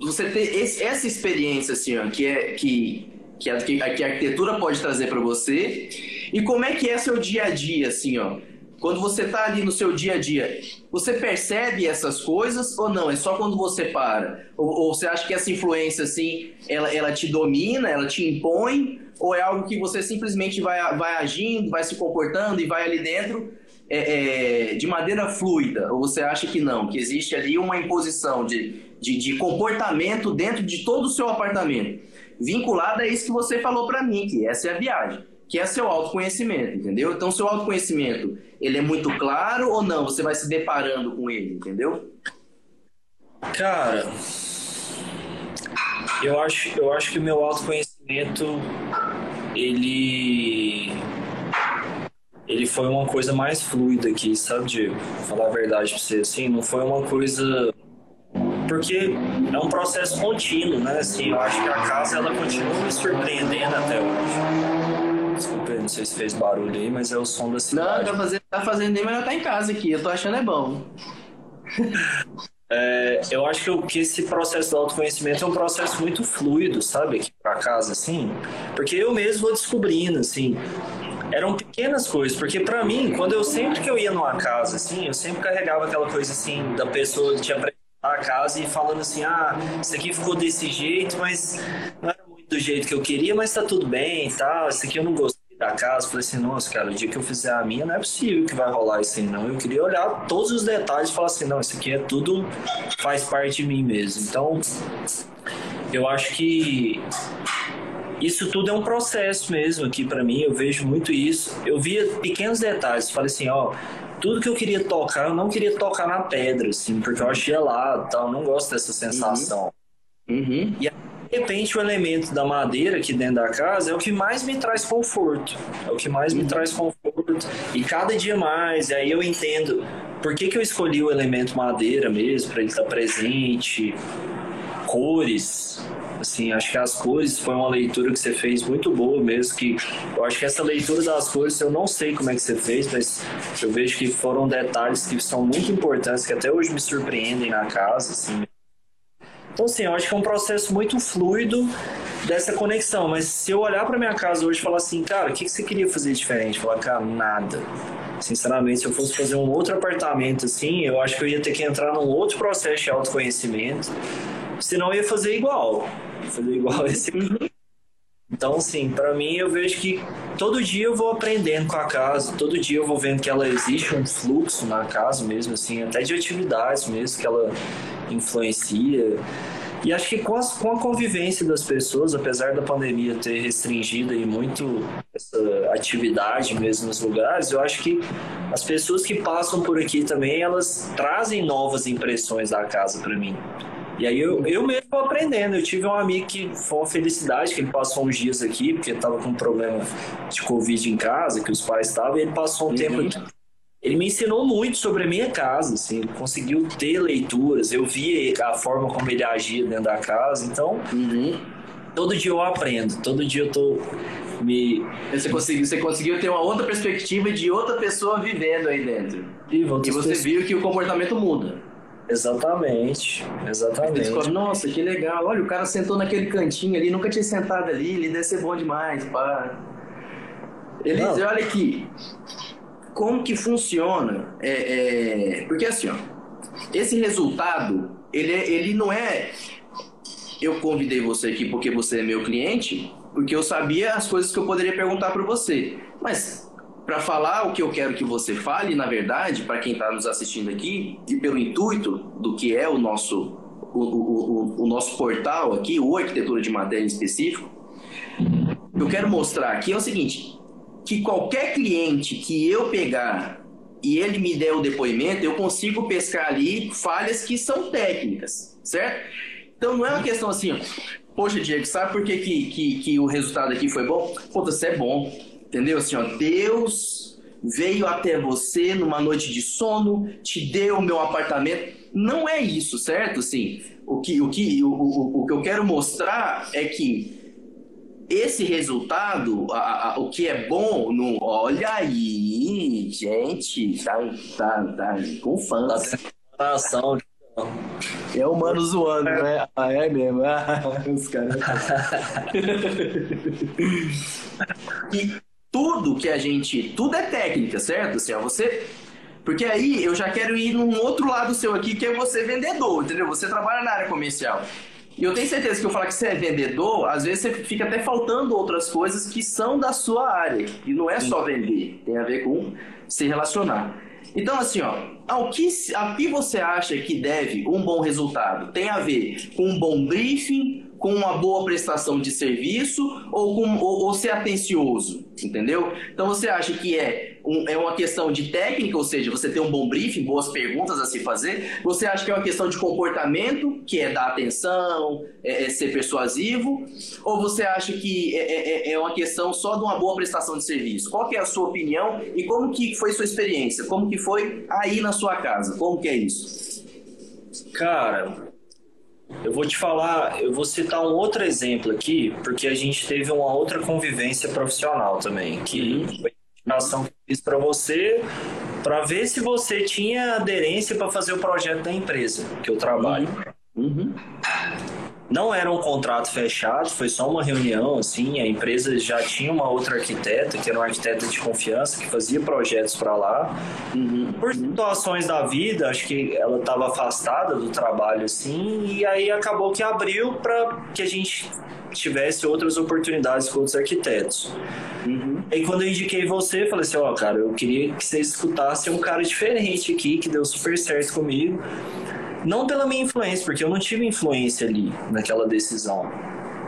Você ter esse, essa experiência assim, ó, que é que que a, que a arquitetura pode trazer para você e como é que é seu dia a dia assim, ó? Quando você está ali no seu dia a dia, você percebe essas coisas ou não? É só quando você para? Ou, ou, você acha que essa influência, assim, ela, ela te domina, ela te impõe? Ou é algo que você simplesmente vai, vai agindo, vai se comportando e vai ali dentro é, é, de maneira fluida? Ou você acha que não? Que existe ali uma imposição de, de, de comportamento dentro de todo o seu apartamento? Vinculada a isso que você falou para mim, que essa é a viagem que é seu autoconhecimento, entendeu? Então, seu autoconhecimento, ele é muito claro ou não? Você vai se deparando com ele, entendeu? Cara, eu acho, eu acho que o meu autoconhecimento, ele ele foi uma coisa mais fluida aqui, sabe, Diego? Falar a verdade pra você, assim, não foi uma coisa porque é um processo contínuo, né? Assim, eu acho que a casa ela continua me surpreendendo até hoje. Desculpa, não sei se fez barulho aí, mas é o som da cidade. Não, tá fazendo, tá fazendo nem, mas ela tá em casa aqui. Eu tô achando é bom. É, eu acho que, eu, que esse processo do autoconhecimento é um processo muito fluido, sabe, aqui para casa, assim, porque eu mesmo vou descobrindo, assim, eram pequenas coisas, porque para mim, quando eu sempre que eu ia numa casa, assim, eu sempre carregava aquela coisa, assim, da pessoa te apresentar a casa e falando assim, ah, isso aqui ficou desse jeito, mas não era do jeito que eu queria, mas tá tudo bem e tal, isso aqui eu não gostei da casa, falei assim, nossa, cara, o dia que eu fizer a minha, não é possível que vai rolar isso aí, não. Eu queria olhar todos os detalhes e falar assim, não, isso aqui é tudo, faz parte de mim mesmo. Então, eu acho que isso tudo é um processo mesmo aqui para mim, eu vejo muito isso. Eu via pequenos detalhes, falei assim, ó, tudo que eu queria tocar, eu não queria tocar na pedra, assim, porque eu achei lá, tal, não gosto dessa sensação. Uhum. Uhum. E repente o elemento da madeira aqui dentro da casa é o que mais me traz conforto. É o que mais me traz conforto. E cada dia mais, aí eu entendo por que, que eu escolhi o elemento madeira mesmo, para ele estar presente, cores. Assim, acho que as cores foi uma leitura que você fez muito boa mesmo. Que eu acho que essa leitura das cores, eu não sei como é que você fez, mas eu vejo que foram detalhes que são muito importantes, que até hoje me surpreendem na casa. Assim, então, assim, eu acho que é um processo muito fluido dessa conexão. Mas se eu olhar para minha casa hoje e falar assim, cara, o que, que você queria fazer diferente? Falar, cara, nada. Sinceramente, se eu fosse fazer um outro apartamento assim, eu acho que eu ia ter que entrar num outro processo de autoconhecimento. Senão eu ia fazer igual. Fazer igual esse. Então, assim, para mim eu vejo que todo dia eu vou aprendendo com a casa, todo dia eu vou vendo que ela existe um fluxo na casa mesmo, assim, até de atividades mesmo que ela influencia. E acho que com, as, com a convivência das pessoas, apesar da pandemia ter restringido aí muito essa atividade mesmo nos lugares, eu acho que as pessoas que passam por aqui também, elas trazem novas impressões da casa para mim. E aí eu, eu mesmo vou aprendendo. Eu tive um amigo que foi uma felicidade, que ele passou uns dias aqui, porque estava com um problema de Covid em casa, que os pais estavam, e ele passou um uhum. tempo aqui. Ele me ensinou muito sobre a minha casa, assim, ele conseguiu ter leituras, eu via a forma como ele agia dentro da casa, então uhum. todo dia eu aprendo, todo dia eu tô me... Você conseguiu, você conseguiu ter uma outra perspectiva de outra pessoa vivendo aí dentro. E, e você pessoas... viu que o comportamento muda. Exatamente, exatamente. Fala, Nossa, que legal. Olha, o cara sentou naquele cantinho ali, nunca tinha sentado ali, ele deve ser bom demais, pá. Elise, olha aqui. Como que funciona? É, é... Porque assim, ó, esse resultado, ele, é, ele não é. Eu convidei você aqui porque você é meu cliente, porque eu sabia as coisas que eu poderia perguntar para você. Mas para falar o que eu quero que você fale, na verdade, para quem está nos assistindo aqui, e pelo intuito do que é o nosso, o, o, o, o nosso portal aqui, o Arquitetura de Matéria em específico, eu quero mostrar aqui é o seguinte, que qualquer cliente que eu pegar e ele me der o depoimento, eu consigo pescar ali falhas que são técnicas, certo? Então não é uma questão assim, poxa, Diego, sabe por que, que, que, que o resultado aqui foi bom? Puta, você é bom Entendeu? Assim, ó, Deus veio até você numa noite de sono, te deu o meu apartamento. Não é isso, certo? Assim, o que, o que, o, o, o que eu quero mostrar é que esse resultado, a, a, o que é bom, no, olha aí, gente, tá, tá, tá com fãs. Tá é o mano zoando, né? Ah, é mesmo. os caras. e tudo que a gente. Tudo é técnica, certo? Assim, ó, você. Porque aí eu já quero ir num outro lado seu aqui, que é você vendedor, entendeu? Você trabalha na área comercial. E eu tenho certeza que eu falar que você é vendedor, às vezes você fica até faltando outras coisas que são da sua área. E não é só vender, tem a ver com se relacionar. Então, assim, ó, ao que, ao que você acha que deve um bom resultado? Tem a ver com um bom briefing, com uma boa prestação de serviço ou, com, ou, ou ser atencioso, entendeu? Então você acha que é, um, é uma questão de técnica, ou seja, você ter um bom briefing, boas perguntas a se fazer? Você acha que é uma questão de comportamento, que é dar atenção, é, é ser persuasivo? Ou você acha que é, é, é, é uma questão só de uma boa prestação de serviço? Qual é a sua opinião e como que foi sua experiência? Como que foi aí na sua casa? Como que é isso? Cara, eu vou te falar, eu vou citar um outro exemplo aqui, porque a gente teve uma outra convivência profissional também, que uhum. foi a indicação que fiz para você, para ver se você tinha aderência para fazer o projeto da empresa que eu trabalho. Uhum. Não era um contrato fechado, foi só uma reunião, assim, a empresa já tinha uma outra arquiteta, que era uma arquiteta de confiança, que fazia projetos para lá. Uhum. Por situações da vida, acho que ela estava afastada do trabalho, assim, e aí acabou que abriu para que a gente tivesse outras oportunidades com outros arquitetos. Uhum. E quando eu indiquei você, falei assim, ó, oh, cara, eu queria que você escutasse um cara diferente aqui, que deu super certo comigo. Não pela minha influência, porque eu não tive influência ali naquela decisão.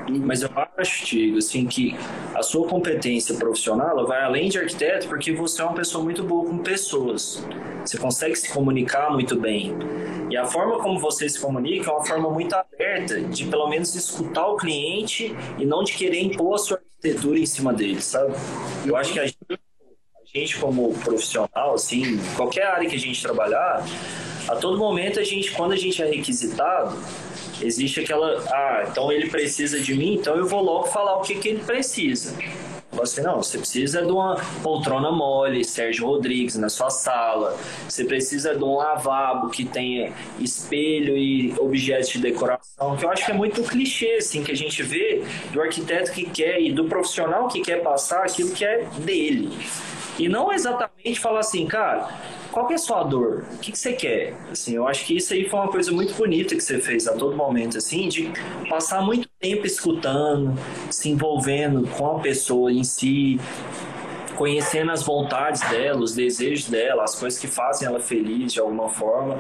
Mas eu acho, Tigo, assim, que a sua competência profissional vai além de arquiteto, porque você é uma pessoa muito boa com pessoas. Você consegue se comunicar muito bem. E a forma como você se comunica é uma forma muito aberta de, pelo menos, escutar o cliente e não de querer impor a sua arquitetura em cima dele, sabe? Eu acho que a gente, a gente como profissional, assim, qualquer área que a gente trabalhar, a todo momento a gente, quando a gente é requisitado, existe aquela, ah, então ele precisa de mim, então eu vou logo falar o que, que ele precisa. Você não, você precisa de uma poltrona mole, Sérgio Rodrigues na sua sala. Você precisa de um lavabo que tenha espelho e objetos de decoração, que eu acho que é muito clichê assim que a gente vê do arquiteto que quer e do profissional que quer passar aquilo que é dele. E não exatamente falar assim, cara, qual que é a sua dor? O que, que você quer? Assim, eu acho que isso aí foi uma coisa muito bonita que você fez a todo momento, assim, de passar muito tempo escutando, se envolvendo com a pessoa em si, conhecendo as vontades dela, os desejos dela, as coisas que fazem ela feliz de alguma forma,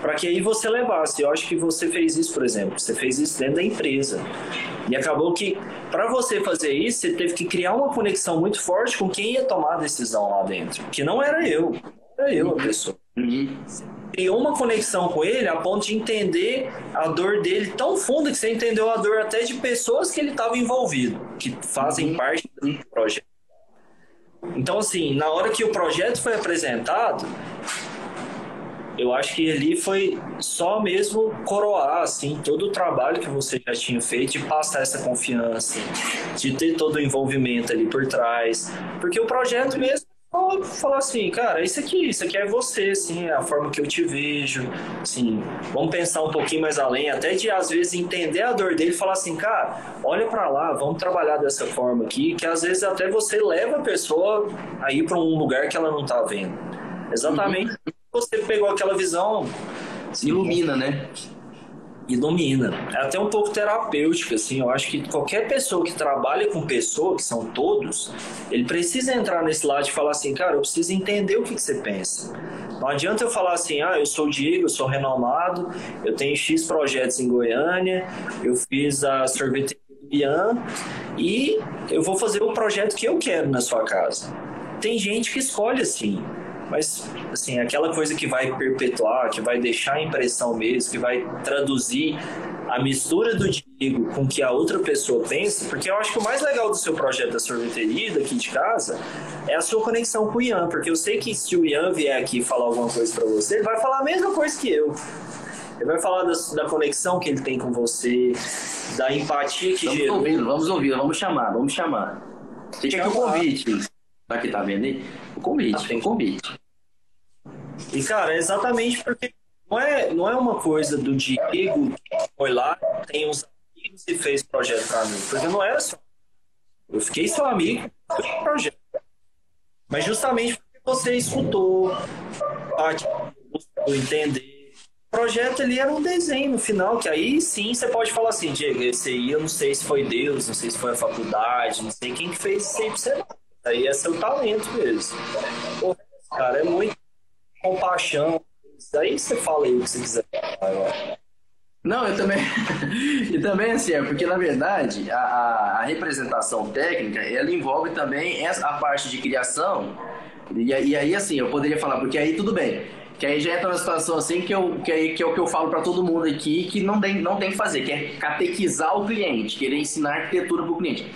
para que aí você levasse. Eu acho que você fez isso, por exemplo, você fez isso dentro da empresa. E acabou que, para você fazer isso, você teve que criar uma conexão muito forte com quem ia tomar a decisão lá dentro, que não era eu era eu a pessoa. Uhum. Criou uma conexão com ele a ponto de entender a dor dele tão funda que você entendeu a dor até de pessoas que ele estava envolvido, que fazem uhum. parte do projeto. Então, assim, na hora que o projeto foi apresentado, eu acho que ali foi só mesmo coroar assim todo o trabalho que você já tinha feito e passar essa confiança, de ter todo o envolvimento ali por trás, porque o projeto mesmo falar assim, cara, isso aqui, isso aqui é você, assim, a forma que eu te vejo, assim, vamos pensar um pouquinho mais além, até de às vezes entender a dor dele e falar assim, cara, olha para lá, vamos trabalhar dessa forma aqui, que às vezes até você leva a pessoa a ir para um lugar que ela não tá vendo. Exatamente, uhum. você pegou aquela visão, assim, ilumina, né? Domina. É até um pouco terapêutica, assim. Eu acho que qualquer pessoa que trabalha com pessoa, que são todos, ele precisa entrar nesse lado e falar assim, cara, eu preciso entender o que, que você pensa. Não adianta eu falar assim, ah, eu sou o Diego, eu sou renomado, eu tenho X projetos em Goiânia, eu fiz a sorveteria do Bian e eu vou fazer o projeto que eu quero na sua casa. Tem gente que escolhe assim. Mas, assim, aquela coisa que vai perpetuar, que vai deixar a impressão mesmo, que vai traduzir a mistura do Diego com o que a outra pessoa pensa, porque eu acho que o mais legal do seu projeto da sorveteria, daqui de casa, é a sua conexão com o Ian, porque eu sei que se o Ian vier aqui falar alguma coisa para você, ele vai falar a mesma coisa que eu. Ele vai falar da, da, conexão que ele tem com você, da empatia que vamos gerou. Ouvindo, vamos ouvir, vamos chamar, vamos chamar. Fica aqui o convite. Aqui, tá vendo aí? O convite, tem convite. E, cara, é exatamente porque não é, não é uma coisa do Diego que foi lá, tem uns amigos e fez projeto pra mim. Porque não era só. Eu fiquei seu amigo do projeto. Mas justamente porque você escutou, entender. O projeto ali era um desenho no final, que aí sim você pode falar assim, Diego, esse aí eu não sei se foi Deus, não sei se foi a faculdade, não sei quem que fez isso aí pra você. Aí é seu talento mesmo. Pô, cara, é muito compaixão. Isso aí você fala aí o que você quiser. Não, eu também. e também assim, é porque na verdade a, a, a, representação técnica ela envolve também essa, a parte de criação. E, e aí, assim, eu poderia falar, porque aí tudo bem. Que aí já entra uma situação assim que, eu, que, aí, que é o que eu falo para todo mundo aqui, que não tem, não tem que fazer, que é catequizar o cliente, querer ensinar arquitetura para o cliente.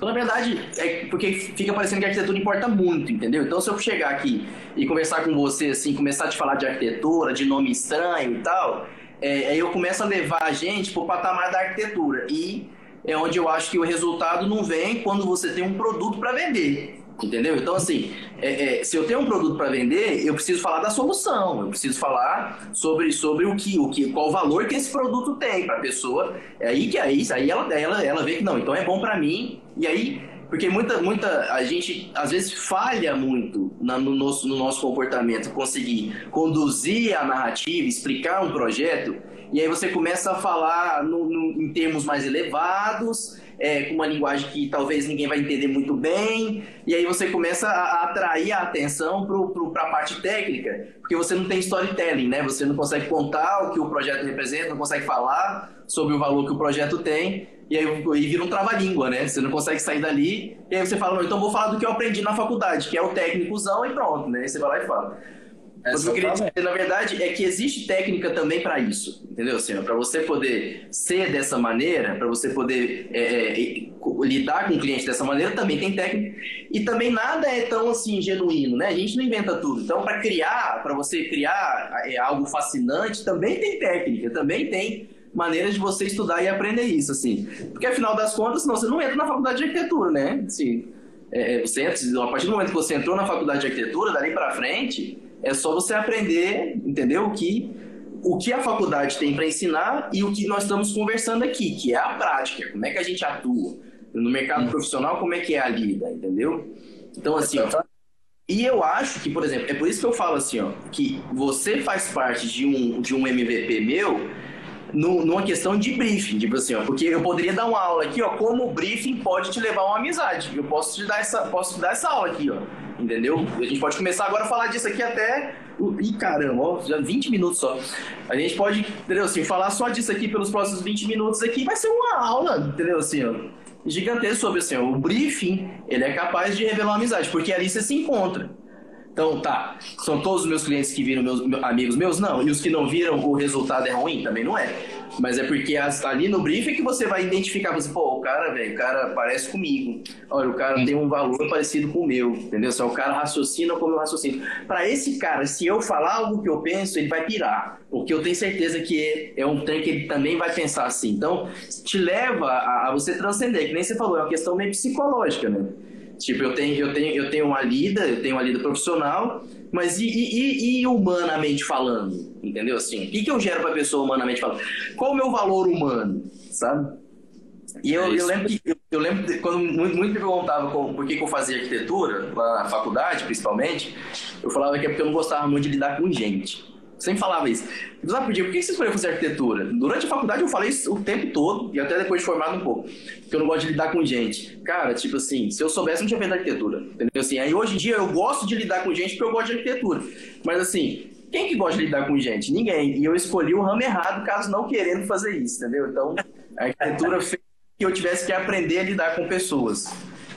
Então, na verdade, é porque fica parecendo que a arquitetura importa muito, entendeu? Então, se eu chegar aqui e conversar com você, assim, começar a te falar de arquitetura, de nome estranho e tal, é, aí eu começo a levar a gente pro patamar da arquitetura. E é onde eu acho que o resultado não vem quando você tem um produto para vender. Entendeu? Então, assim, é, é, se eu tenho um produto para vender, eu preciso falar da solução, eu preciso falar sobre, sobre o que, o que, qual o valor que esse produto tem para a pessoa. É aí que aí, aí ela, ela, ela vê que não, então é bom para mim. E aí, porque muita, muita a gente às vezes falha muito na, no, nosso, no nosso comportamento, conseguir conduzir a narrativa, explicar um projeto, e aí você começa a falar no, no, em termos mais elevados é, com uma linguagem que talvez ninguém vai entender muito bem, e aí você começa a, a atrair a atenção para a parte técnica, porque você não tem storytelling, né? Você não consegue contar o que o projeto representa, não consegue falar sobre o valor que o projeto tem, e aí e vira um trava-língua, né? Você não consegue sair dali, e aí você fala, então vou falar do que eu aprendi na faculdade, que é o técnicozão, e pronto, né? Aí você vai lá e fala. É, o que eu queria dizer, na verdade, é que existe técnica também para isso, entendeu, senhor? Para você poder ser dessa maneira, para você poder é, é, lidar com o cliente dessa maneira, também tem técnica. E também nada é tão assim genuíno, né? A gente não inventa tudo. Então, para criar, para você criar é, algo fascinante, também tem técnica, também tem maneiras de você estudar e aprender isso, assim. Porque afinal das contas, senão você não entra na faculdade de arquitetura, né? Assim, é, você entra, a partir do momento que você entrou na faculdade de arquitetura, dali para frente é só você aprender, entendeu? O que, o que a faculdade tem para ensinar e o que nós estamos conversando aqui, que é a prática, como é que a gente atua. No mercado hum. profissional, como é que é a lida, entendeu? Então, assim, e eu acho que, por exemplo, é por isso que eu falo assim, ó, que você faz parte de um, de um MVP meu no, numa questão de briefing, tipo assim, ó, porque eu poderia dar uma aula aqui, ó, como o briefing pode te levar a uma amizade. Eu posso te dar essa, posso te dar essa aula aqui, ó. Entendeu? A gente pode começar agora a falar disso aqui até. Ih, caramba, ó, já 20 minutos só. A gente pode, entendeu? Assim, falar só disso aqui pelos próximos 20 minutos aqui vai ser uma aula, entendeu? Assim, ó, gigantesca sobre assim, ó, o briefing, ele é capaz de revelar uma amizade, porque ali você se encontra. Então, tá, são todos os meus clientes que viram meus, meus amigos meus? Não. E os que não viram, o resultado é ruim? Também não é. Mas é porque ali no briefing que você vai identificar, você, pô, o cara, velho, o cara parece comigo. Olha, o cara tem um valor parecido com o meu, entendeu? Se o cara raciocina como eu raciocino. Para esse cara, se eu falar algo que eu penso, ele vai pirar. Porque eu tenho certeza que é um trem que ele também vai pensar assim. Então, te leva a, a você transcender, que nem você falou, é uma questão meio psicológica, né? Tipo, eu tenho, eu tenho, eu tenho uma lida, eu tenho uma lida profissional, mas e, e, e humanamente falando? Entendeu? Assim, o que, que eu gero para a pessoa humanamente falando? Qual o meu valor humano? Sabe? E eu, é eu lembro que eu, lembro quando muito, muito me perguntava por que, que eu fazia arquitetura, lá na faculdade principalmente, eu falava que é porque eu não gostava muito de lidar com gente sempre falava isso. Eu sabe, por que você escolheu fazer arquitetura? Durante a faculdade eu falei isso o tempo todo, e até depois de formado um pouco. Porque eu não gosto de lidar com gente. Cara, tipo assim, se eu soubesse, não tinha feito arquitetura. Entendeu? Assim, aí hoje em dia eu gosto de lidar com gente porque eu gosto de arquitetura. Mas assim, quem que gosta de lidar com gente? Ninguém. E eu escolhi o ramo errado, caso não querendo fazer isso, entendeu? Então, a arquitetura fez que eu tivesse que aprender a lidar com pessoas.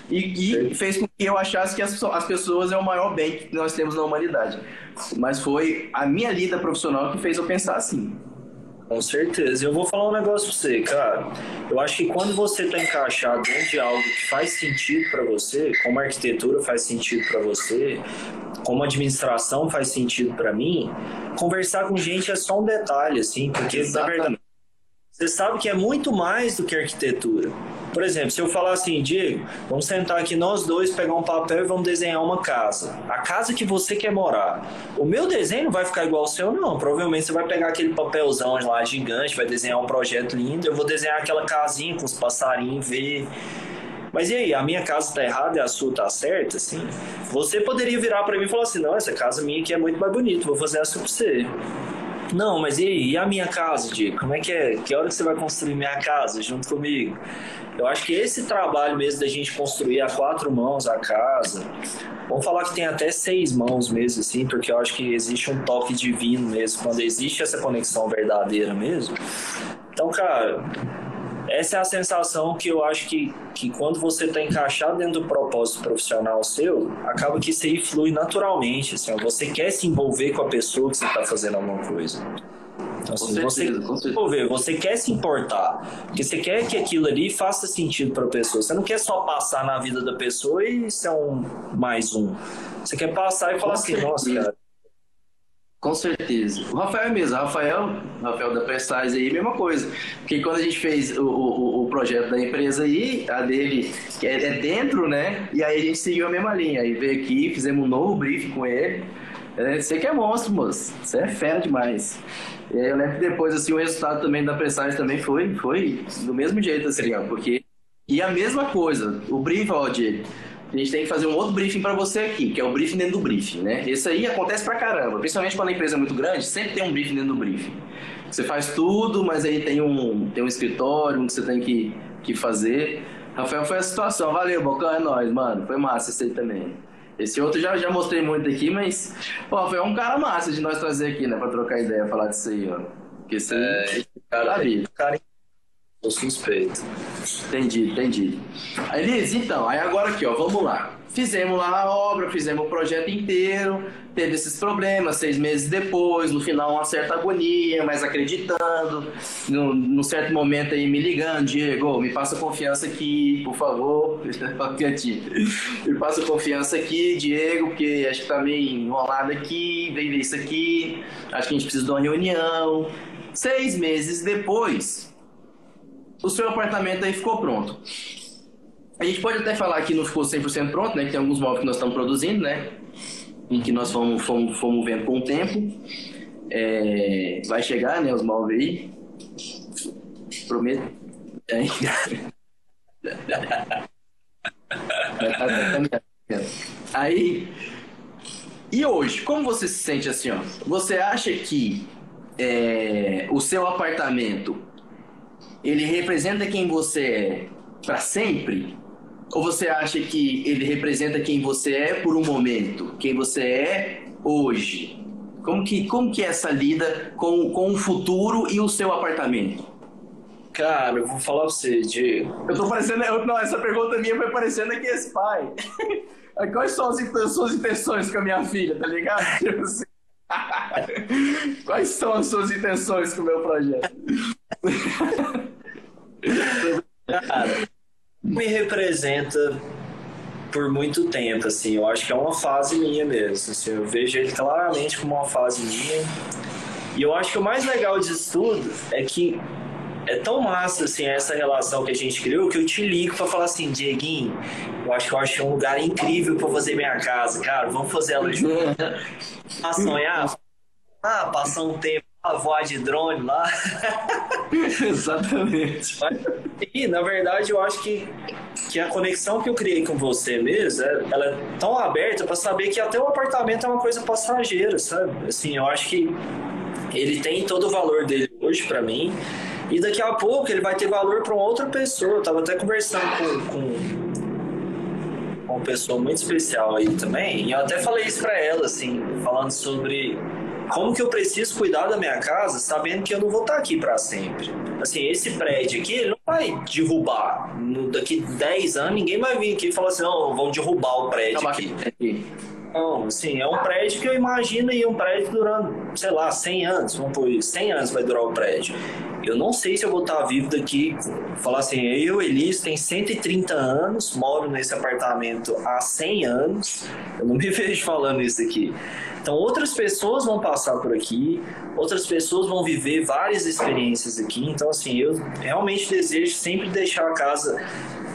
E, e fez com que eu achasse que as, as pessoas é o maior bem que nós temos na humanidade. Mas foi a minha lida profissional que fez eu pensar assim. Com certeza. Eu vou falar um negócio pra você, cara. Eu acho que quando você tá encaixado dentro de algo que faz sentido para você, como a arquitetura faz sentido para você, como a administração faz sentido para mim, conversar com gente é só um detalhe, assim, porque Exatamente. na verdade você sabe que é muito mais do que arquitetura. Por exemplo, se eu falar assim, Diego, vamos sentar aqui nós dois, pegar um papel e vamos desenhar uma casa. A casa que você quer morar. O meu desenho não vai ficar igual ao seu, não. Provavelmente você vai pegar aquele papelzão lá gigante, vai desenhar um projeto lindo. Eu vou desenhar aquela casinha com os passarinhos, ver. Mas e aí, a minha casa tá errada e a sua tá certa, assim? Você poderia virar para mim e falar assim, não, essa casa minha aqui é muito mais bonita, vou fazer essa pra você. Não, mas e, e a minha casa, Diego? Como é que é? Que hora que você vai construir minha casa junto comigo? Eu acho que esse trabalho mesmo da gente construir a quatro mãos a casa, vamos falar que tem até seis mãos mesmo, assim, porque eu acho que existe um toque divino mesmo, quando existe essa conexão verdadeira mesmo. Então, cara, essa é a sensação que eu acho que, que quando você está encaixado dentro do propósito profissional seu, acaba que isso aí flui naturalmente. Assim, você quer se envolver com a pessoa que você está fazendo alguma coisa. Então, assim, você, envolver, você quer se importar, porque você quer que aquilo ali faça sentido para a pessoa. Você não quer só passar na vida da pessoa e ser um mais um. Você quer passar e falar assim, nossa, cara, Com certeza. O Rafael é mesmo, o Rafael, Rafael da Prestais aí, mesma coisa. Porque quando a gente fez o, o, o projeto da empresa aí, a dele é, é, dentro, né? E aí a gente seguiu a mesma linha. Aí veio aqui, fizemos um novo briefing com ele. É, você que é monstro, moço. Você é fera demais. Eu lembro que depois, assim, o resultado também da Prestais também foi, foi do mesmo jeito, assim, ó, porque... E a mesma coisa, o briefing, ó, Diego, a gente tem que fazer um outro briefing para você aqui, que é o briefing dentro do briefing, né? Isso aí acontece pra caramba, principalmente quando a empresa é muito grande, sempre tem um briefing dentro do briefing. Você faz tudo, mas aí tem um, tem um escritório que você tem que, que fazer. Rafael, foi a situação. Valeu, Bocão, é nóis, mano. Foi massa esse aí também. Esse outro já, já mostrei muito aqui, mas, pô, foi um cara massa de nós trazer aqui, né, pra trocar ideia, falar disso aí, ó. Porque isso é, cara, é, cara, Sou suspeito. Entendi, entendi. Elise, então, aí agora aqui, ó, vamos lá. Fizemos lá a obra, fizemos o projeto inteiro, teve esses problemas, seis meses depois, no final uma certa agonia, mas acreditando, num, num certo momento aí me ligando, Diego, me passa confiança aqui, por favor, me passa confiança aqui, Diego, porque acho que tá meio enrolado aqui, vem ver isso aqui, acho que a gente precisa de uma reunião. Seis meses depois, o seu apartamento aí ficou pronto. A gente pode até falar que não ficou 100% pronto, né? Que tem alguns móveis que nós estamos produzindo, né? Em que nós fomos, fomos, fomos vendo com o tempo. É, vai chegar, né? Os móveis aí. Prometo. É. aí. E hoje, como você se sente assim, ó? Você acha que é, o seu apartamento ele representa quem você é para sempre? Ou você acha que ele representa quem você é por um momento, quem você é hoje? Como que, como que é essa lida com, com o futuro e o seu apartamento? Cara, eu vou falar pra você, Diego. Eu tô parecendo. Eu, não, essa pergunta minha foi parecendo aqui esse pai. Quais são as suas intenções com a minha filha, tá ligado? Tipo assim. Quais são as suas intenções com o meu projeto? Cara, me representa por muito tempo, assim. Eu acho que é uma fase minha mesmo. Assim, eu vejo ele claramente como uma fase minha. E eu acho que o mais legal disso tudo é que é tão massa assim essa relação que a gente criou que eu te ligo para falar assim, Dieguinho, eu acho que eu acho um lugar incrível para fazer minha casa, cara. Vamos fazer ela junto. a sonhar, ah, passar um tempo voar de drone lá. Exatamente. E, na verdade, eu acho que, que a conexão que eu criei com você mesmo, é, ela é tão aberta para saber que até o apartamento é uma coisa passageira, sabe? Assim, eu acho que ele tem todo o valor dele hoje para mim. E daqui a pouco ele vai ter valor para uma outra pessoa. Eu tava até conversando com, com, com uma pessoa muito especial aí também. E eu até falei isso para ela, assim, falando sobre como que eu preciso cuidar da minha casa sabendo que eu não vou estar aqui para sempre? Assim, esse prédio aqui, ele não vai derrubar. Daqui 10 anos, ninguém vai vir aqui e falar assim, não, vão derrubar o prédio aqui. Não, assim, é um prédio que eu imagino aí um prédio durando, sei lá, 100 anos, vamos por 100 anos vai durar o prédio. Eu não sei se eu vou estar vivo daqui, falar assim, eu, Elis, tem 130 anos, moro nesse apartamento há 100 anos, eu não me vejo falando isso aqui. Então, outras pessoas vão passar por aqui, outras pessoas vão viver várias experiências aqui. Então, assim, eu realmente desejo sempre deixar a casa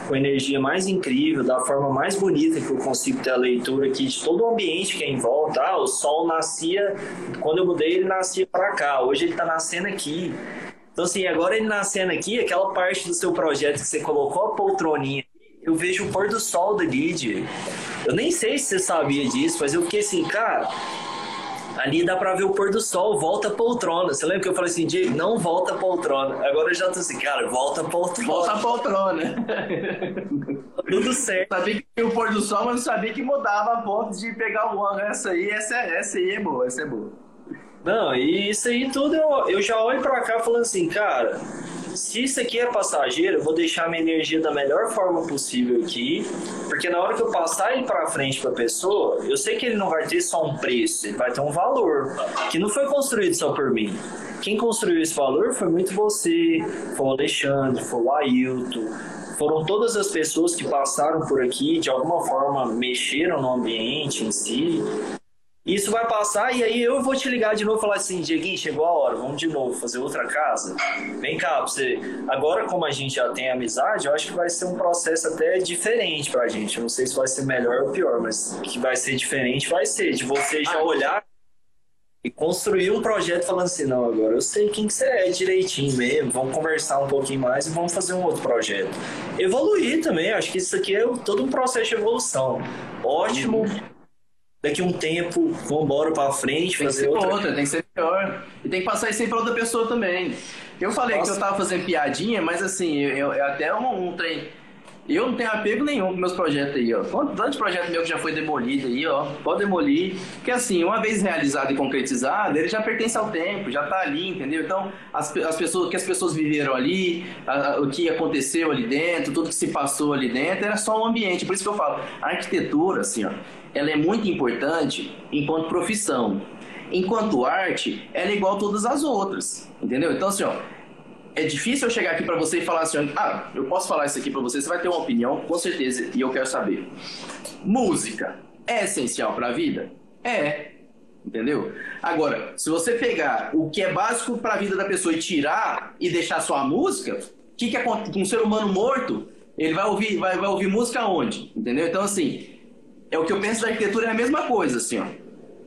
com a energia mais incrível, da forma mais bonita que eu consigo ter a leitura aqui de todo o ambiente que é em volta. Ah, o sol nascia, quando eu mudei, ele nascia para cá, hoje ele está nascendo aqui. Então, assim, agora ele nascendo aqui, aquela parte do seu projeto que você colocou a poltroninha, eu vejo o pôr do sol da Lid. Eu nem sei se você sabia disso, mas eu fiquei assim, cara, ali dá pra ver o pôr do sol, volta a poltrona. Você lembra que eu falei assim, Diego, não volta a poltrona. Agora eu já tô assim, cara, volta a poltrona. Volta a poltrona. Tudo certo. Sabia que o pôr do sol, mas não sabia que mudava a ponto de pegar o ano. Essa aí, essa, essa aí é boa, essa é boa. Não, e isso aí tudo eu, eu já olho pra cá falando assim, cara, se isso aqui é passageiro, eu vou deixar minha energia da melhor forma possível aqui, porque na hora que eu passar ele para frente para pessoa, eu sei que ele não vai ter só um preço, ele vai ter um valor que não foi construído só por mim. Quem construiu esse valor foi muito você, foi o Alexandre, foi o Ailton, foram todas as pessoas que passaram por aqui, de alguma forma mexeram no ambiente em si. Isso vai passar e aí eu vou te ligar de novo e falar assim, Dieguinho, chegou a hora, vamos de novo fazer outra casa. Vem cá, você. Agora, como a gente já tem amizade, eu acho que vai ser um processo até diferente pra gente. Eu não sei se vai ser melhor ou pior, mas que vai ser diferente, vai ser. De você já olhar e construir um projeto falando assim, não, agora eu sei quem que você é direitinho mesmo, vamos conversar um pouquinho mais e vamos fazer um outro projeto. Evoluir também, acho que isso aqui é todo um processo de evolução. Ótimo. Daqui um tempo, vamos embora pra frente, tem fazer outra. outra. Tem que ser pior. E tem que passar isso aí pra outra pessoa também. Eu falei Nossa. que eu tava fazendo piadinha, mas assim, eu, eu até um, um trem eu não tenho apego nenhum com meus projetos aí, ó. Tanto projeto meu que já foi demolido aí, ó. Pode demolir. Porque assim, uma vez realizado e concretizado, ele já pertence ao tempo, já tá ali, entendeu? Então, as, as pessoas, que as pessoas viveram ali, a, a, o que aconteceu ali dentro, tudo que se passou ali dentro, era só um ambiente. Por isso que eu falo, a arquitetura, assim, ó, ela é muito importante enquanto profissão. Enquanto arte, ela é igual a todas as outras, entendeu? Então, assim, ó, é difícil eu chegar aqui para você e falar assim, ah, eu posso falar isso aqui para você, você vai ter uma opinião, com certeza, e eu quero saber. Música é essencial para a vida? É. Entendeu? Agora, se você pegar o que é básico para a vida da pessoa e tirar e deixar só a música, o que, que com um ser humano morto? Ele vai ouvir, vai, vai ouvir música onde? Entendeu? Então, assim, é o que eu penso da arquitetura é a mesma coisa, assim, ó.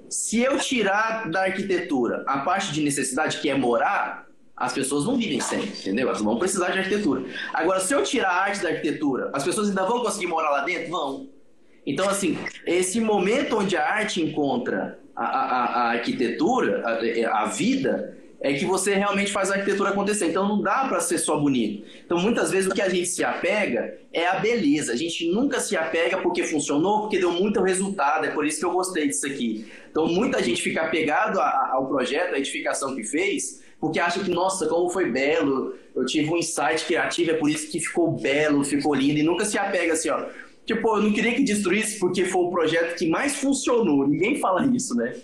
Se eu tirar da arquitetura a parte de necessidade que é morar, as pessoas não vivem sem, entendeu? Elas vão precisar de arquitetura. Agora, se eu tirar a arte da arquitetura, as pessoas ainda vão conseguir morar lá dentro? Vão. Então, assim, esse momento onde a arte encontra a, a, a arquitetura, a, a, vida, é que você realmente faz a arquitetura acontecer. Então, não dá para ser só bonito. Então, muitas vezes, o que a gente se apega é a beleza. A gente nunca se apega porque funcionou, porque deu muito resultado. É por isso que eu gostei disso aqui. Então, muita gente fica apegado ao projeto, à edificação que fez, porque acha que, nossa, como foi belo, eu tive um insight criativo, é por isso que ficou belo, ficou lindo, e nunca se apega assim, ó. Tipo, eu não queria que destruísse porque foi o projeto que mais funcionou. Ninguém fala isso, né?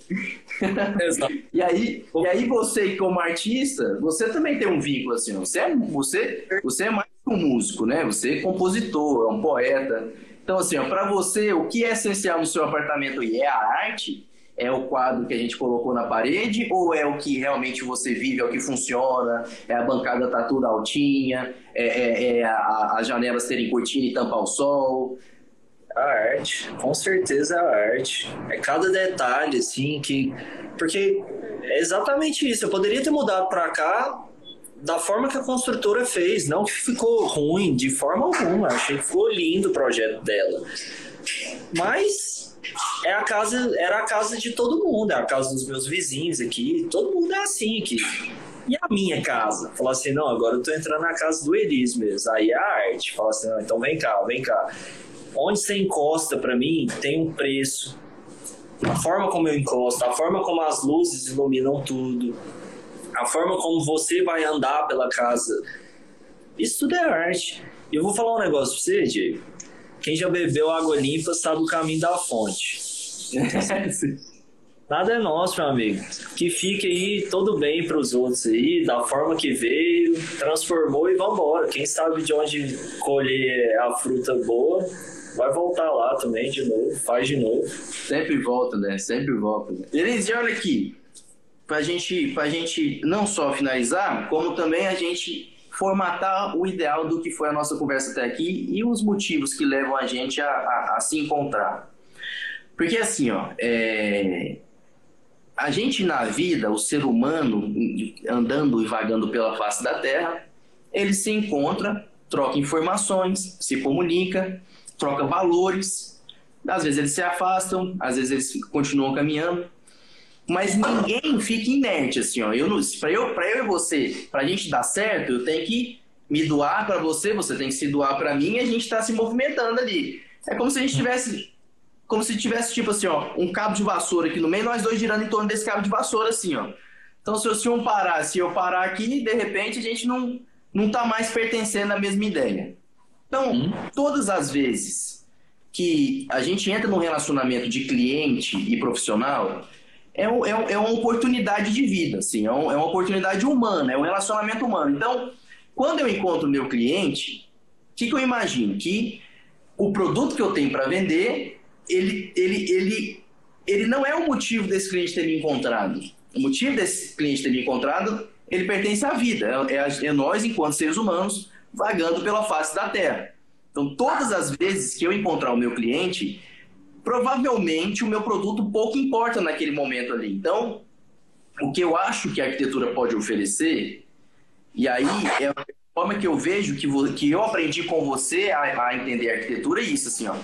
Exato. e, aí, e aí você, como artista, você também tem um vínculo, assim, Você é, você, você é mais que um músico, né? Você é compositor, é um poeta. Então, assim, para você, o que é essencial no seu apartamento é a arte, é o quadro que a gente colocou na parede ou é o que realmente você vive, é o que funciona, é a bancada tá tudo altinha, é, é, é as janelas terem cortina e tampar o sol? A arte, com certeza a arte. É cada detalhe, assim, que. Porque é exatamente isso. Eu poderia ter mudado para cá da forma que a construtora fez, não que ficou ruim de forma alguma. Achei que ficou lindo o projeto dela. Mas é a casa, era a casa de todo mundo, é a casa dos meus vizinhos aqui, todo mundo é assim aqui. E a minha casa? Falar assim, não, agora eu tô entrando na casa do Elis mesmo. Aí a arte. Fala assim, não, então vem cá, vem cá. Onde você encosta para mim tem um preço. A forma como eu encosto, a forma como as luzes iluminam tudo, a forma como você vai andar pela casa. Isso tudo é arte. E eu vou falar um negócio pra você, Diego quem já bebeu água limpa sabe o caminho da fonte. Nada é nosso, meu amigo. Que fique aí todo bem para os outros aí, da forma que veio, transformou e vambora. Quem sabe de onde colher a fruta boa, vai voltar lá também de novo, faz de novo. Sempre volta, né? Sempre volta. Elise, olha aqui. Pra gente, pra gente não só finalizar, como também a gente formatar o ideal do que foi a nossa conversa até aqui e os motivos que levam a gente a, a, a se encontrar. Porque assim, ó, é... a gente na vida, o ser humano andando e vagando pela face da Terra, ele se encontra, troca informações, se comunica, troca valores. Às vezes eles se afastam, às vezes eles continuam caminhando. Mas ninguém fica inerte, assim, ó. Eu, pra, eu, pra eu e você, pra gente dar certo, eu tenho que me doar para você, você tem que se doar para mim e a gente tá se movimentando ali. É como se a gente tivesse. Como se tivesse, tipo assim, ó, um cabo de vassoura aqui no meio, nós dois girando em torno desse cabo de vassoura, assim, ó. Então, se, se um parar, se eu parar aqui, de repente a gente não, não tá mais pertencendo à mesma ideia. Então, hum. todas as vezes que a gente entra num relacionamento de cliente e profissional, é, é, é uma oportunidade de vida, assim, é, um, é uma oportunidade humana, é um relacionamento humano. Então, quando eu encontro o meu cliente, o que, que eu imagino? Que o produto que eu tenho para vender, ele, ele, ele, ele não é o motivo desse cliente ter me encontrado. O motivo desse cliente ter me encontrado, ele pertence à vida. É, é, é nós, enquanto seres humanos, vagando pela face da Terra. Então, todas as vezes que eu encontrar o meu cliente, provavelmente o meu produto pouco importa naquele momento ali. Então, o que eu acho que a arquitetura pode oferecer, e aí é a forma que eu vejo que, que eu aprendi com você a, a entender a arquitetura, é isso, assim, ó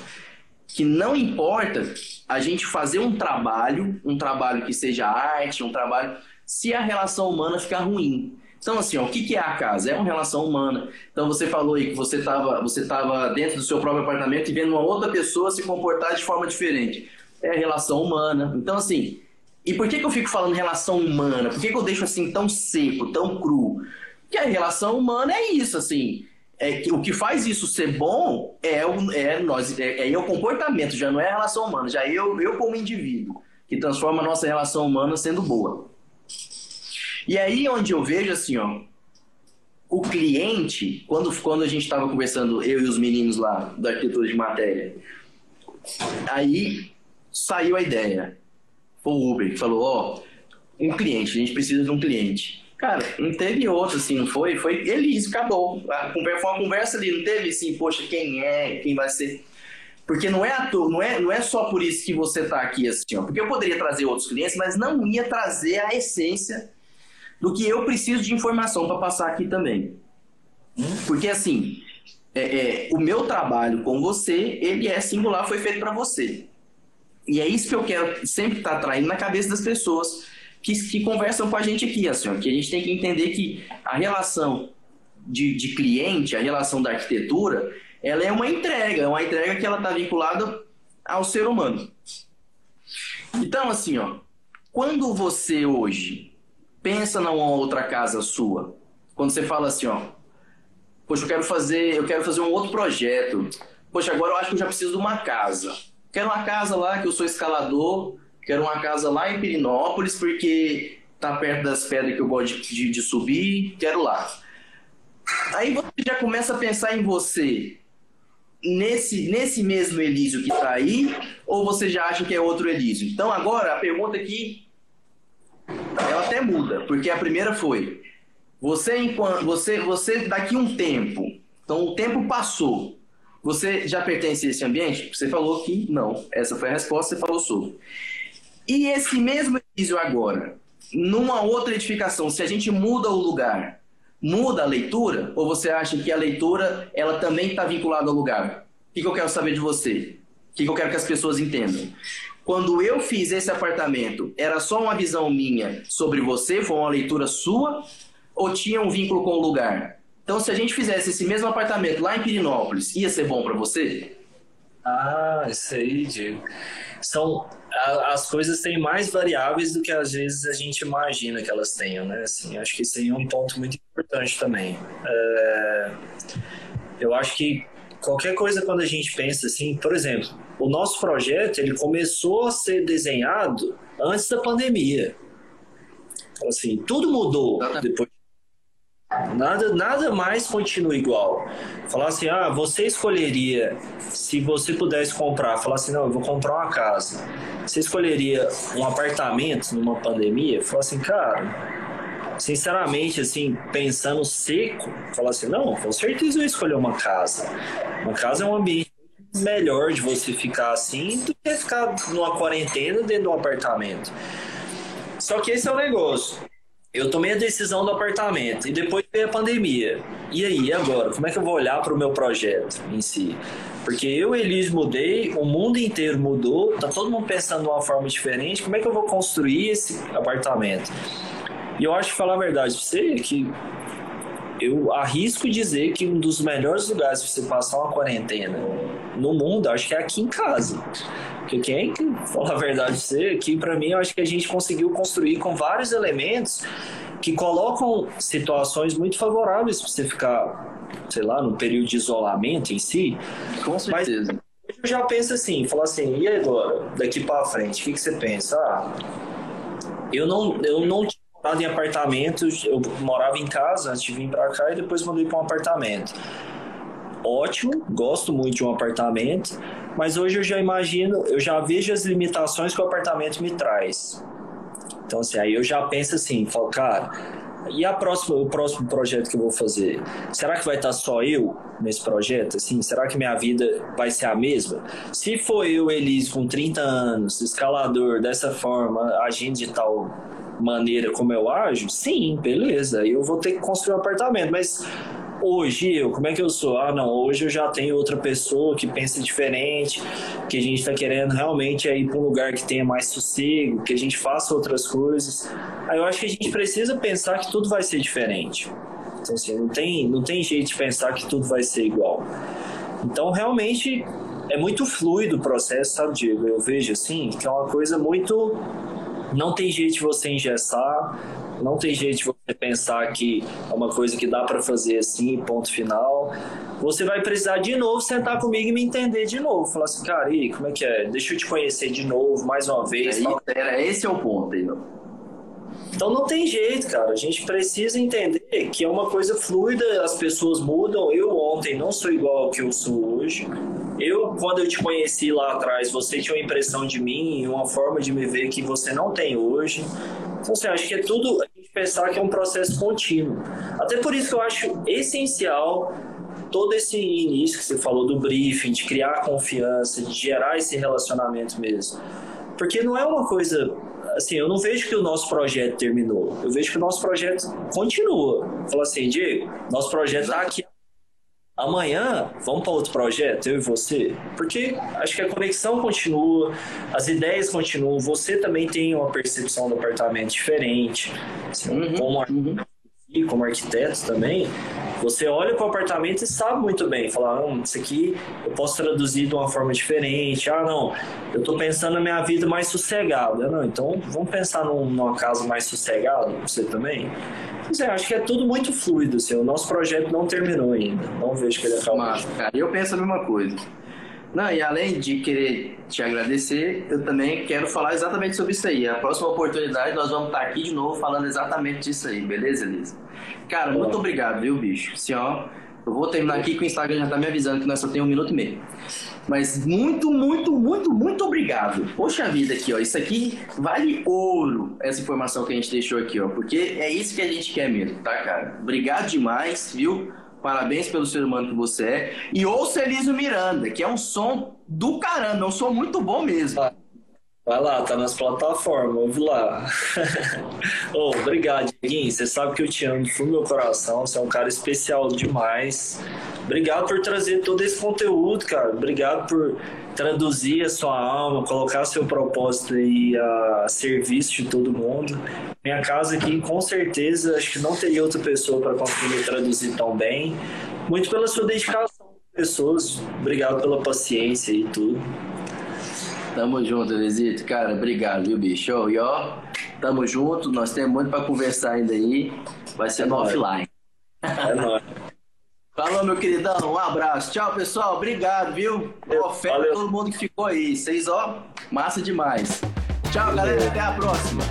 que não importa a gente fazer um trabalho, um trabalho que seja arte, um trabalho, se a relação humana ficar ruim. Então, assim, ó, o que, é a casa? É uma relação humana. Então, você falou aí que você estava você tava dentro do seu próprio apartamento e vendo uma outra pessoa se comportar de forma diferente. É relação humana. Então, assim, e por que, que eu fico falando relação humana? Por que, que eu deixo assim tão seco, tão cru? Porque a relação humana é isso, assim é o que faz isso ser bom é o, é nós, é, é o comportamento, já não é a relação humana, já é eu, eu como indivíduo, que transforma a nossa relação humana sendo boa. E aí onde eu vejo assim, ó, o cliente, quando, quando a gente estava conversando, eu e os meninos lá da arquitetura de matéria, aí saiu a ideia. O Uber que falou, ó, um cliente, a gente precisa de um cliente. Cara, não teve outro, assim, não foi? Foi Elise, acabou. Foi uma conversa ali, não teve assim, poxa, quem é, quem vai ser. Porque não é ator, não é, não é só por isso que você está aqui assim, ó. Porque eu poderia trazer outros clientes, mas não ia trazer a essência do que eu preciso de informação para passar aqui também. Porque assim, é, é, o meu trabalho com você, ele é singular, foi feito para você. E é isso que eu quero sempre estar tá traindo na cabeça das pessoas que, que conversam com a gente aqui, assim, ó, que a gente tem que entender que a relação de, de cliente, a relação da arquitetura, ela é uma entrega, é uma entrega que ela está vinculada ao ser humano. Então, assim, ó, quando você hoje pensa numa outra casa sua, quando você fala assim, ó, poxa, eu quero fazer, eu quero fazer um outro projeto. Poxa, agora eu acho que eu já preciso de uma casa. Quero uma casa lá que eu sou escalador, Quero uma casa lá em Pirinópolis, porque tá perto das pedras que eu gosto de, de, de subir, quero lá. Aí você já começa a pensar em você nesse, nesse mesmo Elísio que está aí, ou você já acha que é outro Elísio? Então agora a pergunta aqui ela até muda, porque a primeira foi: você enquanto você você daqui um tempo, então o tempo passou, você já pertence a esse ambiente? Você falou que não. Essa foi a resposta, você falou sobre. E esse mesmo edifício agora, numa outra edificação, se a gente muda o lugar, muda a leitura? Ou você acha que a leitura ela também está vinculada ao lugar? O que, que eu quero saber de você? O que, que eu quero que as pessoas entendam? Quando eu fiz esse apartamento, era só uma visão minha sobre você? Foi uma leitura sua? Ou tinha um vínculo com o lugar? Então, se a gente fizesse esse mesmo apartamento lá em Pirinópolis, ia ser bom para você? Ah, isso aí, Diego. São as coisas têm mais variáveis do que às vezes a gente imagina que elas tenham, né? Assim, acho que isso aí é um ponto muito importante também. É, eu acho que qualquer coisa quando a gente pensa assim, por exemplo, o nosso projeto ele começou a ser desenhado antes da pandemia. Então, assim, tudo mudou depois Nada, nada mais continua igual. Falar assim, ah, você escolheria, se você pudesse comprar, falar assim, não, eu vou comprar uma casa. Você escolheria um apartamento numa pandemia? Falar assim, cara, sinceramente, assim, pensando seco, falar assim, não, com certeza eu ia escolher uma casa. Uma casa é um ambiente melhor de você ficar assim do que ficar numa quarentena dentro de um apartamento. Só que esse é o negócio eu tomei a decisão do apartamento e depois veio a pandemia. E aí, agora? Como é que eu vou olhar para o meu projeto em si? Porque eu, Elis, mudei, o mundo inteiro mudou, tá todo mundo pensando de uma forma diferente. Como é que eu vou construir esse apartamento? E eu acho que falar a verdade para você é que eu arrisco dizer que um dos melhores lugares para você passar uma quarentena no mundo, acho que é aqui em casa. Porque quem que fala a verdade pra você, aqui para mim eu acho que a gente conseguiu construir com vários elementos que colocam situações muito favoráveis para você ficar, sei lá, no período de isolamento em si. Com certeza. Mas eu já penso assim, falar assim, e agora, daqui para frente, o que, que você pensa? Ah, eu não, eu não tinha morado em apartamento, eu morava em casa antes de vir para cá e depois mudei para um apartamento ótimo, gosto muito de um apartamento, mas hoje eu já imagino, eu já vejo as limitações que o apartamento me traz. Então, assim, aí eu já penso assim, falo, cara, e a próxima, o próximo projeto que eu vou fazer? Será que vai estar só eu nesse projeto? Assim, será que minha vida vai ser a mesma? Se for eu, Elis, com 30 anos, escalador, dessa forma, agindo de tal maneira como eu ajo, sim, beleza, eu vou ter que construir um apartamento, mas hoje eu, como é que eu sou? Ah, não, hoje eu já tenho outra pessoa que pensa diferente, que a gente está querendo realmente ir para um lugar que tenha mais sossego, que a gente faça outras coisas. Aí eu acho que a gente precisa pensar que tudo vai ser diferente. Então, assim, não tem, não tem jeito de pensar que tudo vai ser igual. Então, realmente, é muito fluido o processo, sabe, Diego? Eu vejo, assim, que é uma coisa muito não tem jeito de você engessar, não tem jeito de você pensar que é uma coisa que dá para fazer assim, ponto final. Você vai precisar de novo sentar comigo e me entender de novo. Falar assim, cara, e como é que é? Deixa eu te conhecer de novo, mais uma vez. Aí, era, esse é o ponto aí. Então não tem jeito, cara. A gente precisa entender que é uma coisa fluida, as pessoas mudam. Eu ontem não sou igual ao que eu sou hoje. Eu, quando eu te conheci lá atrás, você tinha uma impressão de mim, uma forma de me ver que você não tem hoje. Então, assim, acho que é tudo a gente pensar que é um processo contínuo. Até por isso eu acho essencial todo esse início que você falou do briefing, de criar confiança, de gerar esse relacionamento mesmo. Porque não é uma coisa assim, eu não vejo que o nosso projeto terminou. Eu vejo que o nosso projeto continua. Fala assim, Diego, nosso projeto está aqui Amanhã, vamos para outro projeto, eu e você? Porque acho que a conexão continua, as ideias continuam, você também tem uma percepção do apartamento diferente, assim, uhum, como, uhum. como arquiteto também. Você olha para o apartamento e sabe muito bem, falar, ah, isso aqui eu posso traduzir de uma forma diferente. Ah, não, eu estou pensando na minha vida mais sossegada. Não, então vamos pensar num, numa casa mais sossegada, você também? É, acho que é tudo muito fluido, assim, o nosso projeto não terminou ainda. Não vejo que ele acabou. Mas, cara, eu penso a mesma coisa. Não, e além de querer te agradecer, eu também quero falar exatamente sobre isso aí. A próxima oportunidade nós vamos estar aqui de novo falando exatamente disso aí, beleza, Elisa? Cara, muito obrigado, viu, bicho? Assim, ó, eu vou terminar aqui que o Instagram já tá me avisando que nós só temos um minuto e meio. Mas muito, muito, muito, muito obrigado. Poxa vida aqui, ó. Isso aqui vale ouro, essa informação que a gente deixou aqui, ó. Porque é isso que a gente quer mesmo, tá, cara? Obrigado demais, viu? Parabéns pelo ser humano que você é. E ouça Elísio Miranda, que é um som do caramba, é um som muito bom mesmo. Vai lá, tá nas plataformas, ouve lá. oh, obrigado, Dieguinho. Você sabe que eu te amo do fundo do meu coração. Você é um cara especial demais. Obrigado por trazer todo esse conteúdo, cara. Obrigado por traduzir a sua alma, colocar seu propósito aí a serviço de todo mundo. Minha casa aqui, com certeza, acho que não teria outra pessoa para conseguir traduzir tão bem. Muito pela sua dedicação, pessoas. Obrigado pela paciência e tudo. Tamo junto, Elisito. Cara, obrigado, viu, bicho? E ó, tamo junto. Nós temos muito pra conversar ainda aí. Vai ser é no offline. É nóis. Falou, meu queridão. Um abraço. Tchau, pessoal. Obrigado, viu? Boa fé a todo mundo que ficou aí. Vocês, ó, massa demais. Tchau, galera. Até a próxima.